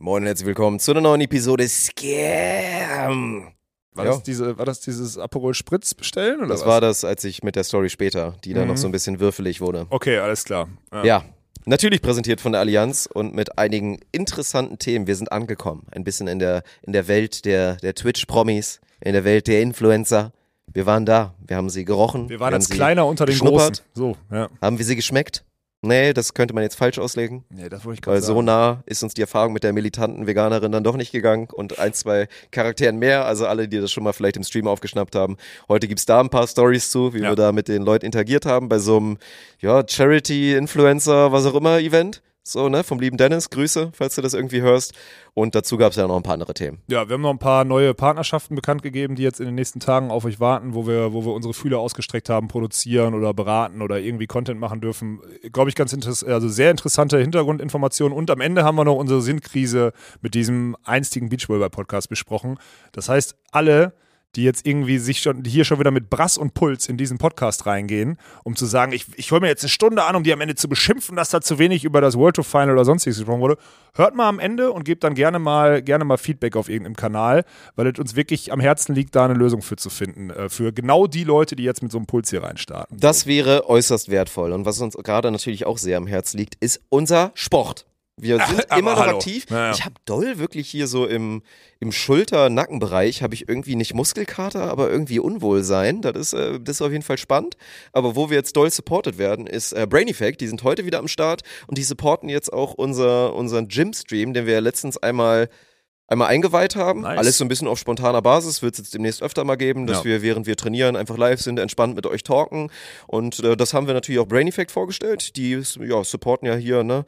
Moin und herzlich willkommen zu einer neuen Episode Scam. War, Ja. das, diese, war das dieses Aperol Spritz bestellen? Oder Das was? war das, als ich mit der Story später, die dann Mhm. noch so ein bisschen würfelig wurde. Okay, alles klar. Ja. Natürlich präsentiert von der Allianz und mit einigen interessanten Themen. Wir sind angekommen. Ein bisschen in der, in der Welt der, der Twitch-Promis, in der Welt der Influencer. Wir waren da. Wir haben sie gerochen. Wir waren sie kleiner unter den. Großen. So, ja. Haben wir sie geschmeckt? Nee, das könnte man jetzt falsch auslegen. Nee, das wollte ich Weil gerade so sagen. nah ist uns die Erfahrung mit der militanten Veganerin dann doch nicht gegangen und ein, zwei Charakteren mehr. Also alle, die das schon mal vielleicht im Stream aufgeschnappt haben. Heute gibt's da ein paar Stories zu, wie Ja. wir da mit den Leuten interagiert haben bei so einem ja, Charity-Influencer, was auch immer, Event. So, ne, vom lieben Dennis, Grüße, falls du das irgendwie hörst. Und dazu gab's ja noch ein paar andere Themen. Ja, wir haben noch ein paar neue Partnerschaften bekannt gegeben, die jetzt in den nächsten Tagen auf euch warten, wo wir, wo wir unsere Fühler ausgestreckt haben, produzieren oder beraten oder irgendwie Content machen dürfen. Glaube ich, ganz interessant, also sehr interessante Hintergrundinformationen. Und am Ende haben wir noch unsere Sinnkrise mit diesem einstigen Beachvolleyball-Podcast besprochen. Das heißt, alle, die jetzt irgendwie sich schon hier schon wieder mit Brass und Puls in diesen Podcast reingehen, um zu sagen, ich, ich hole mir jetzt eine Stunde an, um die am Ende zu beschimpfen, dass da zu wenig über das World Tour Final oder sonstiges gesprochen wurde. Hört mal am Ende und gebt dann gerne mal, gerne mal Feedback auf irgendeinem Kanal, weil es uns wirklich am Herzen liegt, da eine Lösung für zu finden. Äh, für genau die Leute, die jetzt mit so einem Puls hier reinstarten. Das wäre äußerst wertvoll. Und was uns gerade natürlich auch sehr am Herz liegt, ist unser Sport. Wir sind aber immer noch hallo. aktiv. Ja, ja. Ich habe doll wirklich hier so im, im Schulter-Nackenbereich habe ich irgendwie nicht Muskelkater, aber irgendwie Unwohlsein. Das ist, äh, das ist auf jeden Fall spannend. Aber wo wir jetzt doll supported werden, ist äh, Brain Effect. Die sind heute wieder am Start und die supporten jetzt auch unser, unseren Gym-Stream, den wir ja letztens einmal einmal eingeweiht haben. Nice. Alles so ein bisschen auf spontaner Basis. Wird es jetzt demnächst öfter mal geben, dass Ja. wir, während wir trainieren, einfach live sind, entspannt mit euch talken. Und äh, das haben wir natürlich auch Brain Effect vorgestellt. Die ja, supporten ja hier, ne?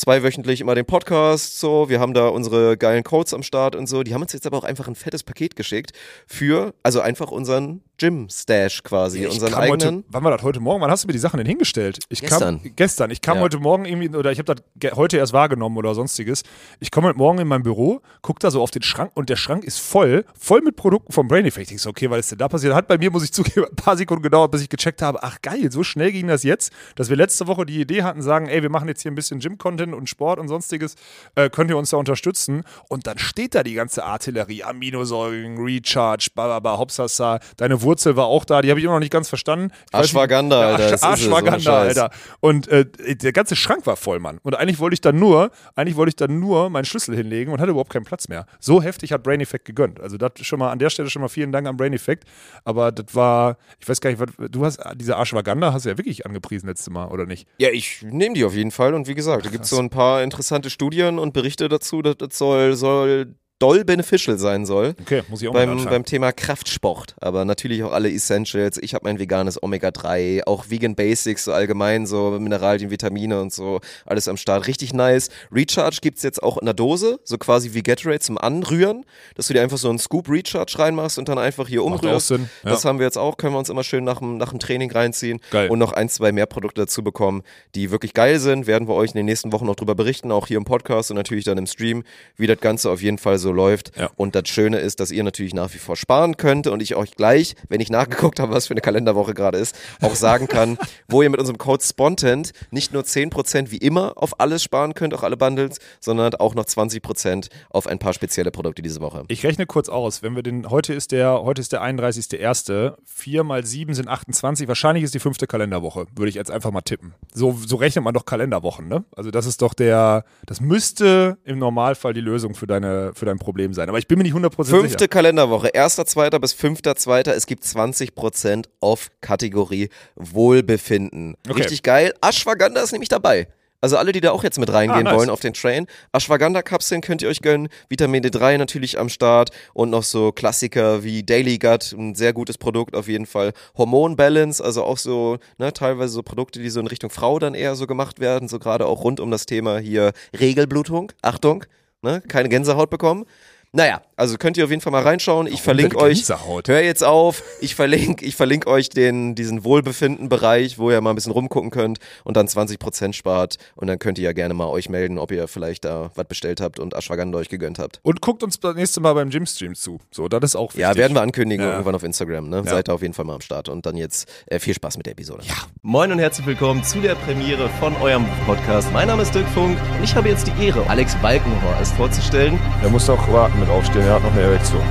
Zweiwöchentlich immer den Podcast, so. Wir haben da unsere geilen Codes am Start und so. Die haben uns jetzt aber auch einfach ein fettes Paket geschickt für, also einfach unseren Gym-Stash quasi, Ich unseren eigenen. Heute, wann war das heute Morgen? Wann hast du mir die Sachen denn hingestellt? Ich Gestern. Kam, gestern. Ich kam Ja. heute Morgen irgendwie, oder ich habe das heute erst wahrgenommen oder sonstiges. Ich komme heute Morgen in mein Büro, guck da so auf den Schrank und der Schrank ist voll, voll mit Produkten vom Brain Effect. Ich so, okay, was ist denn da passiert? Hat bei mir, muss ich zugeben, ein paar Sekunden gedauert, bis ich gecheckt habe, ach geil, so schnell ging das jetzt, dass wir letzte Woche die Idee hatten, sagen, ey, wir machen jetzt hier ein bisschen Gym-Content und Sport und sonstiges, äh, könnt ihr uns da unterstützen? Und dann steht da die ganze Artillerie, Aminosäuren, Recharge, bababa, Hopsasa, deine Wurzel war auch da, die habe ich immer noch nicht ganz verstanden. Ashwagandha, Alter, ohne Ashwagandha. Alter. Und äh, der ganze Schrank war voll, Mann. Und eigentlich wollte ich dann nur, eigentlich wollte ich dann nur meinen Schlüssel hinlegen und hatte überhaupt keinen Platz mehr. So heftig hat Brain Effect gegönnt. Also das schon mal an der Stelle schon mal vielen Dank an Brain Effect. Aber das war, ich weiß gar nicht, was, du hast diese Ashwagandha hast du ja wirklich angepriesen letztes Mal, oder nicht? Ja, ich nehme die auf jeden Fall. Und wie gesagt, da gibt es so ein paar interessante Studien und Berichte dazu, dass das soll, soll doll beneficial sein soll. Okay, muss ich auch mal Beim, anschauen. beim Thema Kraftsport, aber natürlich auch alle Essentials. Ich habe mein veganes Omega-3, auch Vegan Basics, so allgemein, so Mineralien, Vitamine und so, alles am Start. Richtig nice. Recharge gibt's jetzt auch in der Dose, so quasi wie Gatorade zum Anrühren, dass du dir einfach so einen Scoop Recharge reinmachst und dann einfach hier umrührst. Ja. Das haben wir jetzt auch, können wir uns immer schön nach dem, nach dem Training reinziehen Geil. und noch ein, zwei mehr Produkte dazu bekommen, die wirklich geil sind. Werden wir euch in den nächsten Wochen noch drüber berichten, auch hier im Podcast und natürlich dann im Stream, wie das Ganze auf jeden Fall so läuft. Ja. Und das Schöne ist, dass ihr natürlich nach wie vor sparen könnt und ich euch gleich, wenn ich nachgeguckt habe, was für eine Kalenderwoche gerade ist, auch sagen kann, wo ihr mit unserem Code SPONTENT nicht nur 10% wie immer auf alles sparen könnt, auch alle Bundles, sondern auch noch 20% auf ein paar spezielle Produkte diese Woche. Ich rechne kurz aus, wenn wir den, heute ist der, heute ist der 31.01., 4 mal 7 sind 28, wahrscheinlich ist die fünfte Kalenderwoche, würde ich jetzt einfach mal tippen. So, so rechnet man doch Kalenderwochen, ne? Also das ist doch der, das müsste im Normalfall die Lösung für, deine, für dein Problem sein. Aber ich bin mir nicht 100% Fünfte sicher. Kalenderwoche, 1.2. bis 5.2. Es gibt 20% auf Kategorie Wohlbefinden. Okay. Richtig geil. Ashwagandha ist nämlich dabei. Also alle, die da auch jetzt mit reingehen Ah, nice. wollen auf den Train. Ashwagandha-Kapseln könnt ihr euch gönnen. Vitamin D3 natürlich am Start. Und noch so Klassiker wie Daily Gut, ein sehr gutes Produkt auf jeden Fall. Hormon Balance, also auch so, ne, teilweise so Produkte, die so in Richtung Frau dann eher so gemacht werden. So gerade auch rund um das Thema hier Regelblutung. Achtung, ne, keine Gänsehaut bekommen. Naja, also könnt ihr auf jeden Fall mal reinschauen. Ich verlinke denn euch. Hör jetzt auf. Ich verlinke, ich verlinke euch den, diesen Wohlbefinden-Bereich, wo ihr mal ein bisschen rumgucken könnt und dann 20% spart. Und dann könnt ihr ja gerne mal euch melden, ob ihr vielleicht da was bestellt habt und Ashwagandha euch gegönnt habt. Und guckt uns das nächste Mal beim Gymstream zu. So, das ist auch wichtig. Ja, werden wir ankündigen Ja. irgendwann auf Instagram. Ne? Ja. Seid da auf jeden Fall mal am Start. Und dann jetzt äh, viel Spaß mit der Episode. Ja. Moin und herzlich willkommen zu der Premiere von eurem Podcast. Mein Name ist Dirk Funk und ich habe jetzt die Ehre, Alex Balkenhorst vorzustellen. Er muss doch warten mit aufstehen, er hat noch eine Erektion.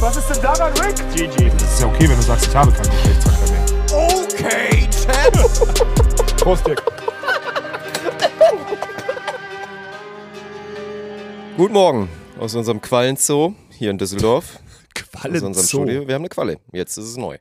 Was ist denn daran, Rick? GG. Das ist ja okay, wenn du sagst, ich habe keinen Geschlechtsverkehr mehr. Okay, Champ. Prost, Dirk. Guten Morgen aus unserem Quallenzoo hier in Düsseldorf. aus unserem Quallen Studio. Wir haben eine Qualle. Jetzt ist es neu.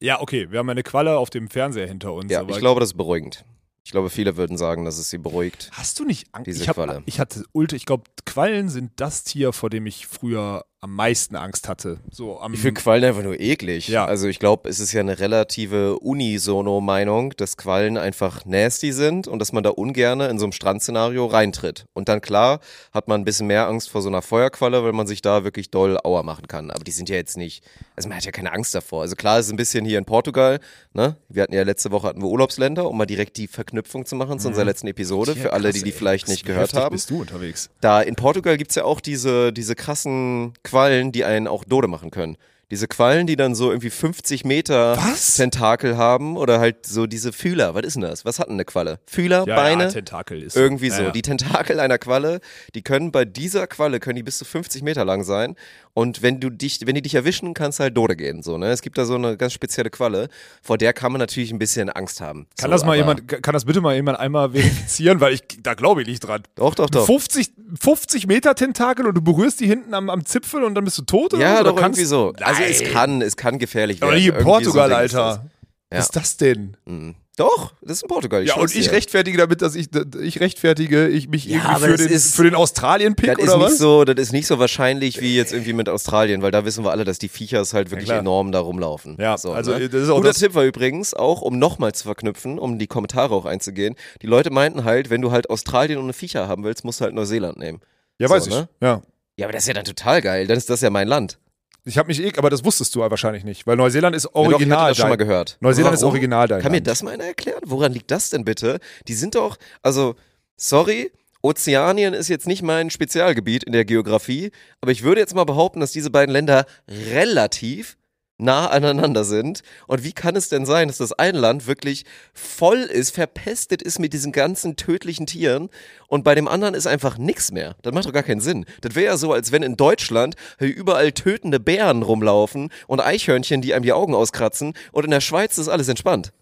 Ja, okay, wir haben eine Qualle auf dem Fernseher hinter uns. Ja, aber ich glaube, das ist beruhigend. Ich glaube, viele würden sagen, dass es sie beruhigt. Hast du nicht Angst? Diese ich, hab, Qualle. ich hatte Ulte, ich glaube, Quallen sind das Tier, vor dem ich früher am meisten Angst hatte. So am Ich finde Quallen einfach nur eklig. Ja. Also ich glaube, es ist ja eine relative Unisono-Meinung, dass Quallen einfach nasty sind und dass man da ungerne in so einem Strandszenario reintritt. Und dann klar hat man ein bisschen mehr Angst vor so einer Feuerqualle, weil man sich da wirklich doll Auer machen kann. Aber die sind ja jetzt nicht, also man hat ja keine Angst davor. Also klar, es ist ein bisschen hier in Portugal, ne? Wir hatten ja letzte Woche hatten wir Urlaubsländer, um mal direkt die Verknüpfung zu machen zu unserer letzten Episode, Ja, für alle, krass, die die vielleicht nicht gehört haben. bist du unterwegs? Da in Portugal gibt's ja auch diese, diese krassen Quallen, die einen auch Dode machen können. Diese Quallen, die dann so irgendwie 50 Meter Was? Tentakel haben oder halt so diese Fühler. Was ist denn das? Was hat denn eine Qualle? Fühler, Ja, Beine? ja, Tentakel ist irgendwie ja, so. Die Tentakel einer Qualle, die können bei dieser Qualle können die bis zu 50 Meter lang sein. Und wenn du dich, wenn die dich erwischen, kannst du halt Dode gehen. So, ne? Es gibt da so eine ganz spezielle Qualle, vor der kann man natürlich ein bisschen Angst haben. Kann so, das mal jemand, kann das bitte mal jemand einmal verifizieren, weil ich, da glaube ich nicht dran. Doch, doch, doch. 50, 50 Meter Tentakel und du berührst die hinten am, am Zipfel und dann bist du tot? Oder Ja? Oder doch, kannst- irgendwie so. Also es kann, es kann gefährlich werden. Aber hier in so Portugal, das. Alter. Was ist das denn? Mhm. Doch, das ist in Portugal. ja, und ich dir. rechtfertige damit, dass ich, ich rechtfertige, ich mich Ja, irgendwie für den, ist- für den Australien-Pick Das ist, oder nicht was? so, das ist nicht so wahrscheinlich wie jetzt irgendwie mit Australien, weil da wissen wir alle, dass die Viechers halt wirklich klar. enorm da rumlaufen. Ja, so, also, ne? das ist auch Guter das- Tipp war übrigens auch, um nochmal zu verknüpfen, um die Kommentare auch einzugehen. Die Leute meinten halt, wenn du halt Australien und eine Viecher haben willst, musst du halt Neuseeland nehmen. Ja, So, weiß ich. ne? Ja. Ja, aber das ist ja dann total geil. Dann ist das ja mein Land. Ich habe mich eh, aber das wusstest du wahrscheinlich nicht, weil Neuseeland ist Ja, doch, ich original. das schon mal gehört. Neuseeland ist Warum? original dein Kann mir Land. das mal einer erklären? Woran liegt das denn bitte? Die sind doch, also, sorry, Ozeanien ist jetzt nicht mein Spezialgebiet in der Geografie, aber ich würde jetzt mal behaupten, dass diese beiden Länder relativ nah aneinander sind. Und wie kann es denn sein, dass das ein Land wirklich voll ist, verpestet ist mit diesen ganzen tödlichen Tieren und bei dem anderen ist einfach nichts mehr? Das macht doch gar keinen Sinn. Das wäre ja so, als wenn in Deutschland überall tötende Bären rumlaufen und Eichhörnchen, die einem die Augen auskratzen und in der Schweiz ist alles entspannt.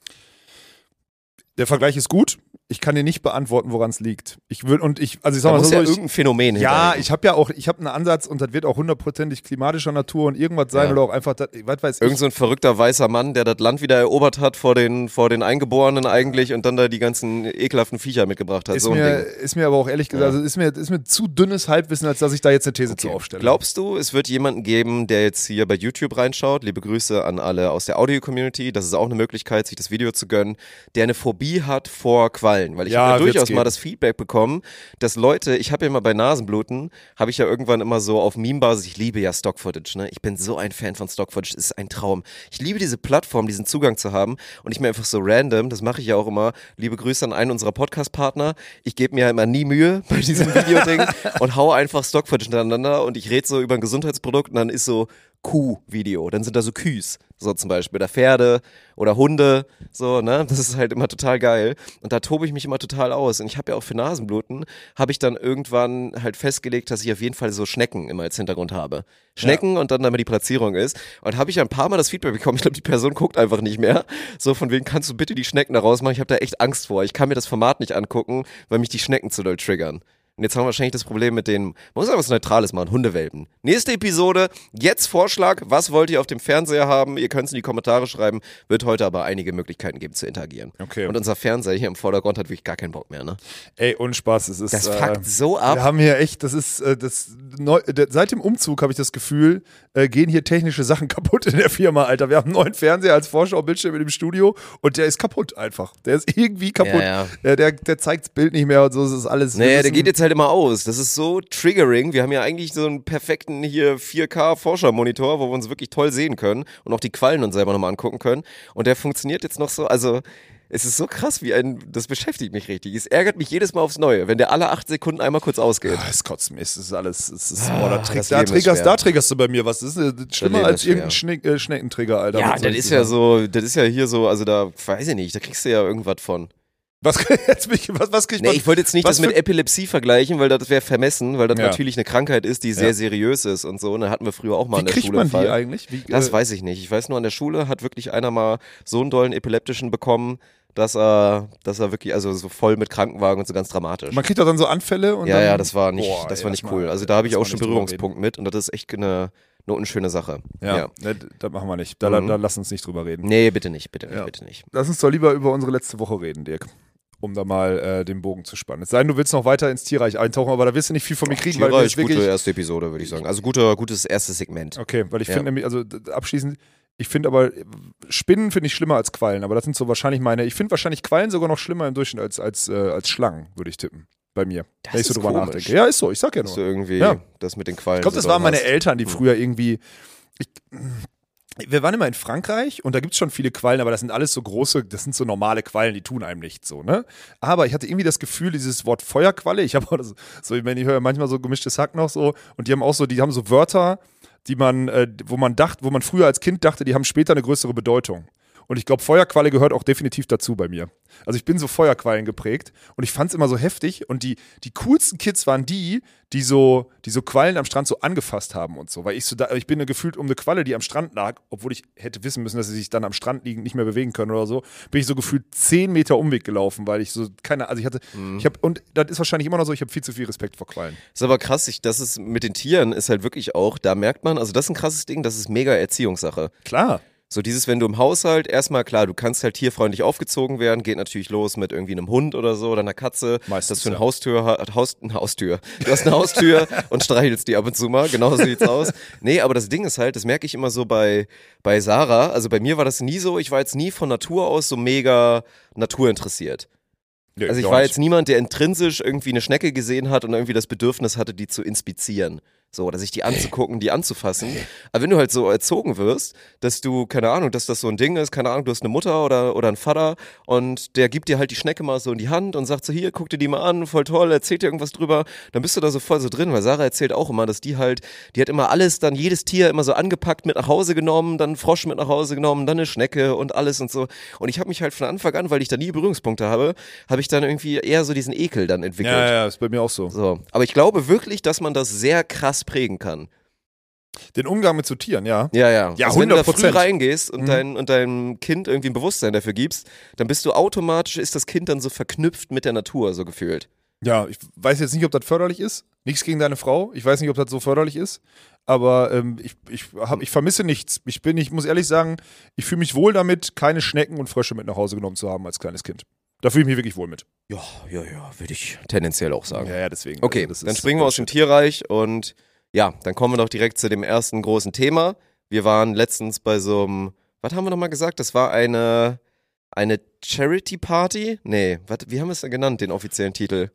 Der Vergleich ist gut. Ich kann dir nicht beantworten, woran es liegt. Ich will und ich, also ich sag Da mal muss so, ja ich, irgendein Phänomen ja, ich habe ja auch, ich habe einen Ansatz und das wird auch hundertprozentig klimatischer Natur und irgendwas sein Ja. oder auch einfach, das, was weiß Irgend ich. so ein verrückter weißer Mann, der das Land wieder erobert hat vor den, vor den Eingeborenen eigentlich und dann da die ganzen ekelhaften Viecher mitgebracht hat. Ist so mir, ist mir aber auch ehrlich gesagt, also ist mir, ist mir zu dünnes Halbwissen, als dass ich da jetzt eine These zu aufstelle. Glaubst du, es wird jemanden geben, der jetzt hier bei YouTube reinschaut? Liebe Grüße an alle aus der Audio-Community. Das ist auch eine Möglichkeit, sich das Video zu gönnen, der eine Phobie hat vor Quallen. Weil ich Ja, habe ja durchaus mal das Feedback bekommen, dass Leute, ich habe ja mal bei Nasenbluten, habe ich ja irgendwann immer so auf Meme-Basis, ich liebe ja Stock-Footage, ne? Ich bin so ein Fan von Stock-Footage, es ist ein Traum. Ich liebe diese Plattform, diesen Zugang zu haben und ich mir einfach so random, das mache ich ja auch immer, liebe Grüße an einen unserer Podcast-Partner, ich gebe mir ja immer nie Mühe bei diesem Videoding und hau einfach Stock-Footage hintereinander und ich rede so über ein Gesundheitsprodukt und dann ist so Kuh-Video, dann sind da so Küs, so zum Beispiel, oder Pferde oder Hunde, so, ne, das ist halt immer total geil. Und da tobe ich mich immer total aus. Und ich habe ja auch für Nasenbluten, habe ich dann irgendwann halt festgelegt, dass ich auf jeden Fall so Schnecken immer als Hintergrund habe. Schnecken und dann damit die Platzierung ist. Und habe ich ein paar Mal das Feedback bekommen, ich glaube, die Person guckt einfach nicht mehr, so von wegen, kannst du bitte die Schnecken da rausmachen, ich habe da echt Angst vor, ich kann mir das Format nicht angucken, weil mich die Schnecken zu doll triggern. Und jetzt haben wir wahrscheinlich das Problem mit den, man muss einfach was Neutrales machen, Hundewelpen. Nächste Episode, jetzt Vorschlag, was wollt ihr auf dem Fernseher haben? Ihr könnt es in die Kommentare schreiben, wird heute aber einige Möglichkeiten geben zu interagieren. Okay. Und unser Fernseher hier im Vordergrund hat wirklich gar keinen Bock mehr, ne? Ey, ohne Spaß, es ist. Das äh, fuckt so ab. Wir haben hier echt, das ist, äh, das neu, seit dem Umzug habe ich das Gefühl, äh, gehen hier technische Sachen kaputt in der Firma, Alter. Wir haben einen neuen Fernseher als Vorschaubildschirm in dem Studio und der ist kaputt einfach. Der ist irgendwie kaputt. Ja, ja. Der, der, der zeigt das Bild nicht mehr und so, das ist alles. Naja, der geht jetzt halt immer aus. Das ist so triggering. Wir haben ja eigentlich so einen perfekten hier 4K-Forschermonitor, wo wir uns wirklich toll sehen können und auch die Quallen uns selber nochmal angucken können. Und der funktioniert jetzt noch so, also es ist so krass, wie ein, das beschäftigt mich richtig. Es ärgert mich jedes Mal aufs Neue, wenn der alle acht Sekunden einmal kurz ausgeht. Ah, es kotzt mich, es ist alles, es ist, Ah, boah, da, das trick, da, triggerst, da triggerst du bei mir was. Das ist äh, schlimmer als irgendein. Schneck, äh, Schneckentrigger, Alter. Ja, das ist ja so, das ist ja hier so, also da, weiß ich nicht, da kriegst du ja irgendwas von. Was, jetzt mich, was, was kriegt Nee, man? ich wollte jetzt nicht das mit Epilepsie vergleichen, weil das wäre vermessen, weil das Ja. natürlich eine Krankheit ist, die sehr Ja. seriös ist und so. Und da hatten wir früher auch mal Wie in der kriegt Schule man Fall. die eigentlich? Wie, Das äh, weiß ich nicht. Ich weiß nur, an der Schule hat wirklich einer mal so einen dollen epileptischen bekommen, dass er, dass er wirklich, also so voll mit Krankenwagen und so ganz dramatisch. Man kriegt doch dann so Anfälle und ja, dann, ja, das war nicht, Boah, das war nicht cool. Also da habe ich auch schon Berührungspunkt mit und das ist echt eine, eine unschöne Sache. Ja, Ja. Ne, das machen wir nicht. Da, Mhm. da lass uns nicht drüber reden. Nee, bitte nicht, bitte nicht, Ja. bitte nicht. Lass uns doch lieber über unsere letzte Woche reden, Dirk. Um da mal äh, den Bogen zu spannen. Es sei denn, du willst noch weiter ins Tierreich eintauchen, aber da wirst du nicht viel von mir kriegen, weil Tierreich, wirklich. gute erste Episode, würde ich sagen. Also guter, gutes erstes Segment. Okay, weil ich Ja. finde nämlich, also abschließend, ich finde aber, Spinnen finde ich schlimmer als Quallen, aber das sind so wahrscheinlich meine, ich finde wahrscheinlich Quallen sogar noch schlimmer im Durchschnitt als, als, äh, als Schlangen, würde ich tippen. Bei mir. Das wenn ich so drüber komisch. nachdenke. Ja, ist so, ich sag ja nur. So irgendwie Ja. das mit den Quallen. Ich glaube, das waren meine hast. Eltern, die Hm. früher irgendwie. Ich, wir waren immer in Frankreich und da gibt es schon viele Quallen, aber das sind alles so große, das sind so normale Quallen, die tun einem nichts so, ne? Aber ich hatte irgendwie das Gefühl, dieses Wort Feuerqualle, ich habe so, wenn ich höre manchmal so gemischtes Hack noch so und die haben auch so, die haben so Wörter, die man, äh, wo man dachte, wo man früher als Kind dachte, die haben später eine größere Bedeutung. Und ich glaube, Feuerqualle gehört auch definitiv dazu bei mir. Also ich bin so Feuerquallen geprägt und ich fand es immer so heftig. Und die, die coolsten Kids waren die, die so, die so Quallen am Strand so angefasst haben und so. Weil ich so da, ich bin gefühlt um eine Qualle, die am Strand lag, obwohl ich hätte wissen müssen, dass sie sich dann am Strand liegend nicht mehr bewegen können oder so, bin ich so gefühlt zehn Meter Umweg gelaufen, weil ich so keine, also ich hatte, ich habe, und das ist wahrscheinlich immer noch so, ich habe viel zu viel Respekt vor Quallen. Ist aber krass, ich, das ist mit den Tieren ist halt wirklich auch, da merkt man, also das ist ein krasses Ding, das ist mega Erziehungssache. Klar. So dieses, wenn du im Haushalt, erstmal klar, du kannst halt tierfreundlich aufgezogen werden, geht natürlich los mit irgendwie einem Hund oder so oder einer Katze, Meistens, dass du eine ja. Haustür hast, Haus, eine Haustür. Du hast eine Haustür und streichelst die ab und zu mal, genau so sieht's aus. Nee, aber das Ding ist halt, das merke ich immer so bei, bei Sarah, also bei mir war das nie so, ich war jetzt nie von Natur aus so mega naturinteressiert. Also ich war jetzt niemand, der intrinsisch irgendwie eine Schnecke gesehen hat und irgendwie das Bedürfnis hatte, die zu inspizieren. So, oder sich die anzugucken, die anzufassen. Aber wenn du halt so erzogen wirst, dass du, keine Ahnung, dass das so ein Ding ist, keine Ahnung, du hast eine Mutter oder, oder einen Vater und der gibt dir halt die Schnecke mal so in die Hand und sagt so, hier, guck dir die mal an, voll toll, erzählt dir irgendwas drüber, dann bist du da so voll so drin, weil Sarah erzählt auch immer, dass die halt, die hat immer alles, dann jedes Tier immer so angepackt, mit nach Hause genommen, dann einen Frosch mit nach Hause genommen, dann eine Schnecke und alles und so. Und ich habe mich halt von Anfang an, weil ich da nie Berührungspunkte habe, habe ich dann irgendwie eher so diesen Ekel dann entwickelt. Ja, ja, ist bei mir auch so. So. Aber ich glaube wirklich, dass man das sehr krass prägen kann. Den Umgang mit so Tieren, ja. Ja, ja. Ja, also wenn du da früh 100%. reingehst und, Mhm. dein, und deinem Kind irgendwie ein Bewusstsein dafür gibst, dann bist du automatisch, ist das Kind dann so verknüpft mit der Natur, so gefühlt. Ja, ich weiß jetzt nicht, ob das förderlich ist. Nichts gegen deine Frau. Ich weiß nicht, ob das so förderlich ist. Aber ähm, ich, ich, hab, ich vermisse nichts. Ich bin, ich muss ehrlich sagen, ich fühle mich wohl damit, keine Schnecken und Frösche mit nach Hause genommen zu haben als kleines Kind. Da fühle ich mich wirklich wohl mit. Ja, ja, ja, würde ich tendenziell auch sagen. Ja, ja, deswegen. Okay, also dann springen wir aus dem Tierreich und ja, dann kommen wir doch direkt zu dem ersten großen Thema. Wir waren letztens bei so einem, was haben wir nochmal gesagt? Das war eine, eine Charity Party? Nee, wat, wie haben wir es denn genannt, den offiziellen Titel?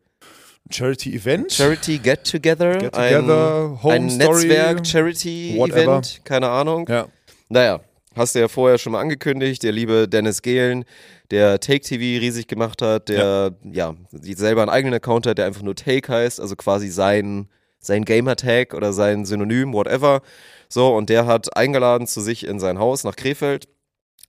Charity-Event. Charity Get Together? Get Together, ein, Home ein Story, Netzwerk, Charity whatever. Event, keine Ahnung. Ja. Naja, hast du ja vorher schon mal angekündigt, der liebe Dennis Gehlen, der Take TV riesig gemacht hat, der ja, die selber einen eigenen Account hat, der einfach nur Take heißt, also quasi sein, sein Gamertag oder sein Synonym, whatever. So, und der hat eingeladen zu sich in sein Haus nach Krefeld.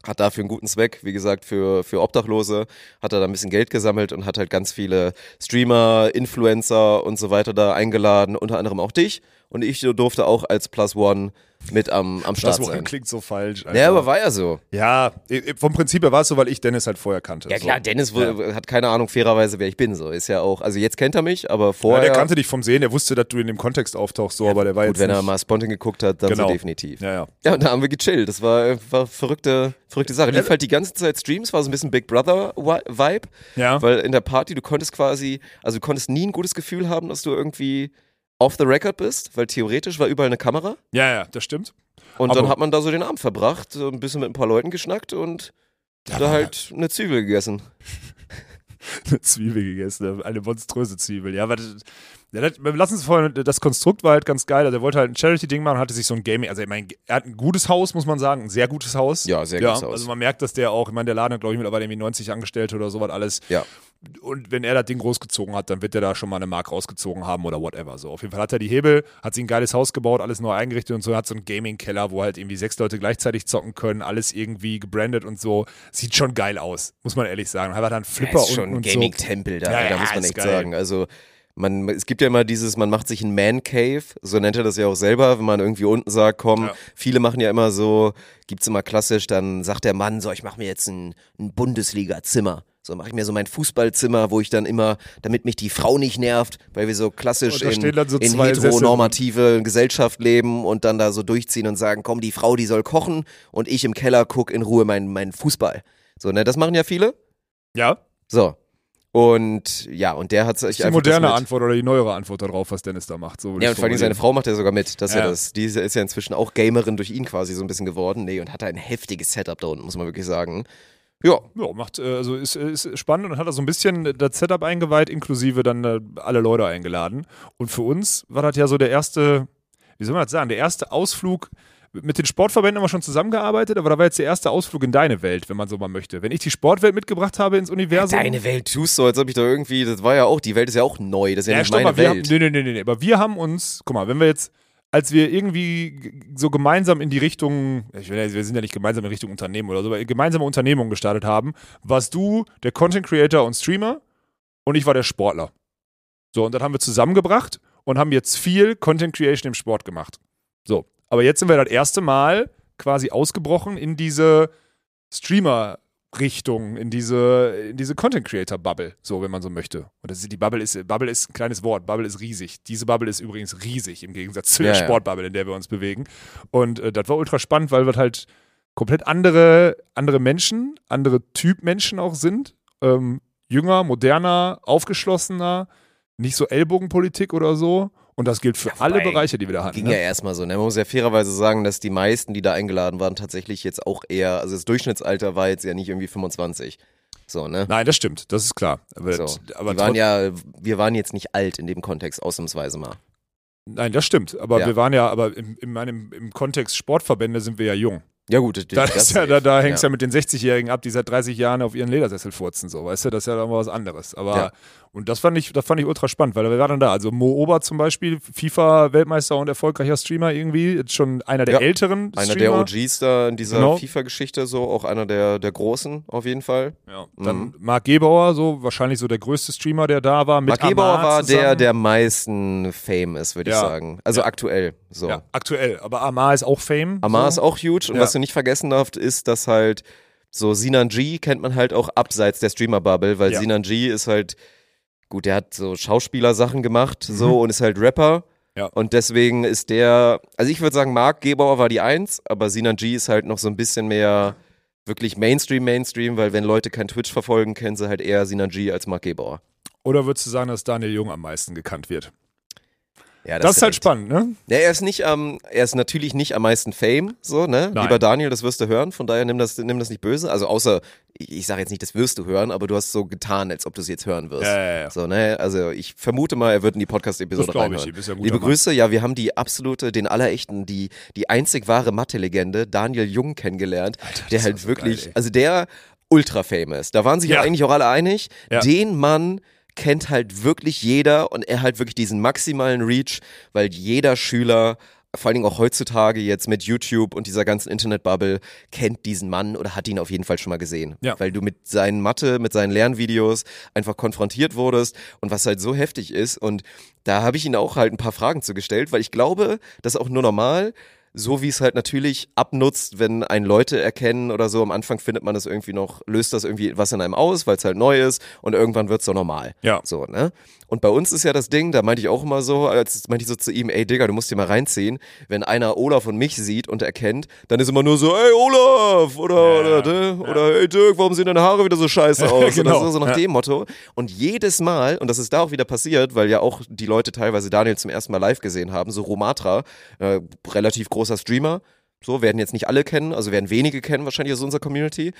Hat dafür einen guten Zweck, wie gesagt, für, für Obdachlose, hat er da ein bisschen Geld gesammelt und hat halt ganz viele Streamer, Influencer und so weiter da eingeladen, unter anderem auch dich. Und ich durfte auch als Plus One mit am, am Start Das sein. klingt so falsch. Alter. Ja, aber war ja so. ja, vom Prinzip her war es so, weil ich Dennis halt vorher kannte. Ja klar, so. Dennis wo- hat keine Ahnung fairerweise, wer ich bin. So ist ja auch. Also jetzt kennt er mich, aber Ja, vorher. der kannte dich vom Sehen, der wusste, dass du in dem Kontext auftauchst, so, aber der war gut, jetzt wenn nicht, er mal Spontan geguckt hat, dann Genau. so definitiv. Ja, ja. Ja, und da haben wir gechillt. Das war, war verrückte, verrückte Sache. Lief halt die ganze Zeit Streams, war so ein bisschen Big Brother-Vibe. Ja. Weil in der Party, du konntest quasi, also du konntest nie ein gutes Gefühl haben, dass du irgendwie off the record bist, weil theoretisch war überall eine Kamera. Ja, ja, das stimmt. Und Aber- dann hat man da so den Abend verbracht, so ein bisschen mit ein paar Leuten geschnackt und da halt eine Zwiebel gegessen. eine Zwiebel gegessen, eine monströse Zwiebel. Ja, aber das, ja, das, lass uns vorher, das Konstrukt war halt ganz geil. Also er wollte halt ein Charity-Ding machen, hatte sich so ein Gaming, also ich meine, er hat ein gutes Haus, muss man sagen, ein sehr gutes Haus. Ja, sehr gutes Haus. Also man merkt, dass der auch, ich meine, der Laden hat, glaube ich, mittlerweile irgendwie 90 Angestellte oder sowas alles. Ja. Und wenn er das Ding großgezogen hat, dann wird er da schon mal eine Mark rausgezogen haben oder whatever. So, auf jeden Fall hat er die Hebel, hat sich ein geiles Haus gebaut, alles neu eingerichtet und so, hat so einen Gaming-Keller, wo halt irgendwie sechs Leute gleichzeitig zocken können, alles irgendwie gebrandet und so. Sieht schon geil aus, muss man ehrlich sagen. Hat dann Flipper Das ist schon und, ein und so. Gaming-Tempel da, Ja, da ja, muss man echt geil. sagen. Also man, es gibt ja immer dieses, man macht sich einen Man-Cave, so nennt er das ja auch selber, wenn man irgendwie unten sagt, komm, Ja. viele machen ja immer so, gibt's immer klassisch, dann sagt der Mann so, ich mache mir jetzt ein, ein Bundesliga-Zimmer. So mache ich mir so mein Fußballzimmer, wo ich dann immer, damit mich die Frau nicht nervt, weil wir so klassisch da in, so in heteronormative Gesellschaft leben und dann da so durchziehen und sagen, komm, die Frau, die soll kochen und ich im Keller guck in Ruhe meinen mein Fußball. So, ne, das machen ja viele. Ja, So. Und ja, und der hat sich ist die einfach moderne Antwort oder die neuere Antwort darauf, was Dennis da macht. So Ja, und vor allem seine. Frau macht ja sogar mit. Das ist ja. Ja. das. Die ist ja inzwischen auch Gamerin durch ihn quasi so ein bisschen geworden. Nee, und hat ein heftiges Setup da unten, muss man wirklich sagen. Ja, Ja, macht, äh, also ist, ist spannend und hat da so ein bisschen das Setup eingeweiht, inklusive dann äh, alle Leute eingeladen. Und für uns war das ja so der erste, wie soll man das sagen, der erste Ausflug. Mit den Sportverbänden haben wir schon zusammengearbeitet, aber da war jetzt der erste Ausflug in deine Welt, wenn man so mal möchte. Wenn ich die Sportwelt mitgebracht habe ins Universum. deine Welt tust du, als ob ich da irgendwie, das war ja auch, die Welt ist ja auch neu, das ist ja, Ja, nicht stopp meine mal, haben, Welt. nee, nee, nee, nee, nee, aber wir haben uns, guck mal, wenn wir jetzt, als wir irgendwie so gemeinsam in die Richtung, ich will wir sind ja nicht gemeinsam in Richtung Unternehmen oder so, aber gemeinsame Unternehmungen gestartet haben, warst du der Content Creator und Streamer und ich war der Sportler. So, und dann haben wir zusammengebracht und haben jetzt viel Content Creation im Sport gemacht. So, aber jetzt sind wir das erste Mal quasi ausgebrochen in diese Streamer-Richtung, in diese, in diese Content-Creator-Bubble, so wenn man so möchte. Und das ist, die Bubble ist, Bubble ist ein kleines Wort, Bubble ist riesig. Diese Bubble ist übrigens riesig im Gegensatz zu Ja, der ja. Sportbubble, in der wir uns bewegen. Und äh, das war ultra spannend, weil wir halt komplett andere, andere Menschen, andere Typ Menschen auch sind. Ähm, jünger, moderner, aufgeschlossener, nicht so Ellbogenpolitik oder so. Und das gilt für Ja, alle Bereiche, die wir da hatten. Ging ne? ja erstmal so. Ne? Man muss ja fairerweise sagen, dass die meisten, die da eingeladen waren, tatsächlich jetzt auch eher, also das Durchschnittsalter war jetzt ja nicht irgendwie 25. So, ne? Nein, das stimmt, das ist klar. Aber, So. aber waren ja, wir waren jetzt nicht alt in dem Kontext, ausnahmsweise mal. Nein, das stimmt. Aber Ja. wir waren ja, aber im, in meinem, im Kontext Sportverbände sind wir ja jung. Ja gut, das, Da, das ist ja, da, da hängst du ja. mit den 60-Jährigen ab, die seit 30 Jahren auf ihren Ledersessel furzen, so, weißt du, das ist ja dann mal was anderes. Aber, Ja. und das fand ich, das fand ich ultra spannend, weil wer war dann da? Also Mo Ober zum Beispiel, FIFA-Weltmeister und erfolgreicher Streamer irgendwie, jetzt schon einer der Ja. älteren Einer Streamer. der OGs da in dieser Genau. FIFA-Geschichte, so auch einer der, der Großen auf jeden Fall. Ja. Dann Mhm. Marc Gebauer, so wahrscheinlich so der größte Streamer, der da war. Mit Mark Gebauer war der, zusammen. der am meisten Fame ist, würde ich Ja. sagen. Also Ja. aktuell. So. Ja, aktuell. Aber Amar ist auch Fame. Amar so. ist auch huge und Ja. Was du nicht vergessen darfst, ist, dass halt so Sinan G kennt man halt auch abseits der Streamer-Bubble, weil Ja. Sinan G ist halt, gut, der hat so Schauspieler-Sachen gemacht so und ist halt Rapper. Mhm. Ja. Und deswegen ist der, also ich würde sagen, Mark Gebauer war die Eins, aber Sinan G ist halt noch so ein bisschen mehr wirklich Mainstream, Mainstream, weil wenn Leute kein Twitch verfolgen, kennen sie halt eher Sinan G als Mark Gebauer. Oder würdest du sagen, dass Daniel Jung am meisten gekannt wird? Ja, Das, ist halt spannend, ne? Ja, er ist nicht am, er ist natürlich nicht am meisten Fame, so, ne? Nein. Lieber Daniel, das wirst du hören, von daher nimm das, nimm das nicht böse. Also außer, ich, ich sage jetzt nicht, das wirst du hören, aber du hast so getan, als ob du es jetzt hören wirst. Ja, ja, ja. So, ne? Also ich vermute mal, er wird in die Podcast-Episode Das ich, reinhören. bist ja Liebe Mann. Grüße, ja, wir haben die absolute, den allerechten, die, die einzig wahre Mathe-Legende, Daniel Jung, kennengelernt, der war halt so wirklich, geil, also der ultra famous. Da waren sich ja Ja. eigentlich auch alle einig. Ja. Den Mann kennt halt wirklich jeder und er hat wirklich diesen maximalen Reach, weil jeder Schüler vor allen Dingen auch heutzutage jetzt mit YouTube und dieser ganzen Internetbubble kennt diesen Mann oder hat ihn auf jeden Fall schon mal gesehen. Ja. Weil du mit seinen Mathe, mit seinen Lernvideos einfach konfrontiert wurdest und was halt so heftig ist und da habe ich ihn auch halt ein paar Fragen zugestellt, weil ich glaube, das ist auch nur normal, so wie es halt natürlich abnutzt, wenn ein Leute erkennen oder so. Am Anfang findet man das irgendwie noch, löst das irgendwie was in einem aus, weil es halt neu ist und irgendwann wird es so normal. Ja. So, ne? Und bei uns ist ja das Ding, da meinte ich auch immer so, als meinte ich so zu ihm, ey Digga, du musst dir mal reinziehen, wenn einer Olaf und mich sieht und erkennt, dann ist immer nur so, ey Olaf oder, Ja, oder, ne? oder hey Dirk, warum sehen deine Haare wieder so scheiße aus? Genau. Oder so, so nach Ja. dem Motto. Und jedes Mal, und das ist da auch wieder passiert, weil ja auch die Leute teilweise Daniel zum ersten Mal live gesehen haben, so Romatra, äh, relativ großer Streamer, so, werden jetzt nicht alle kennen, also werden wenige kennen wahrscheinlich aus unserer Community.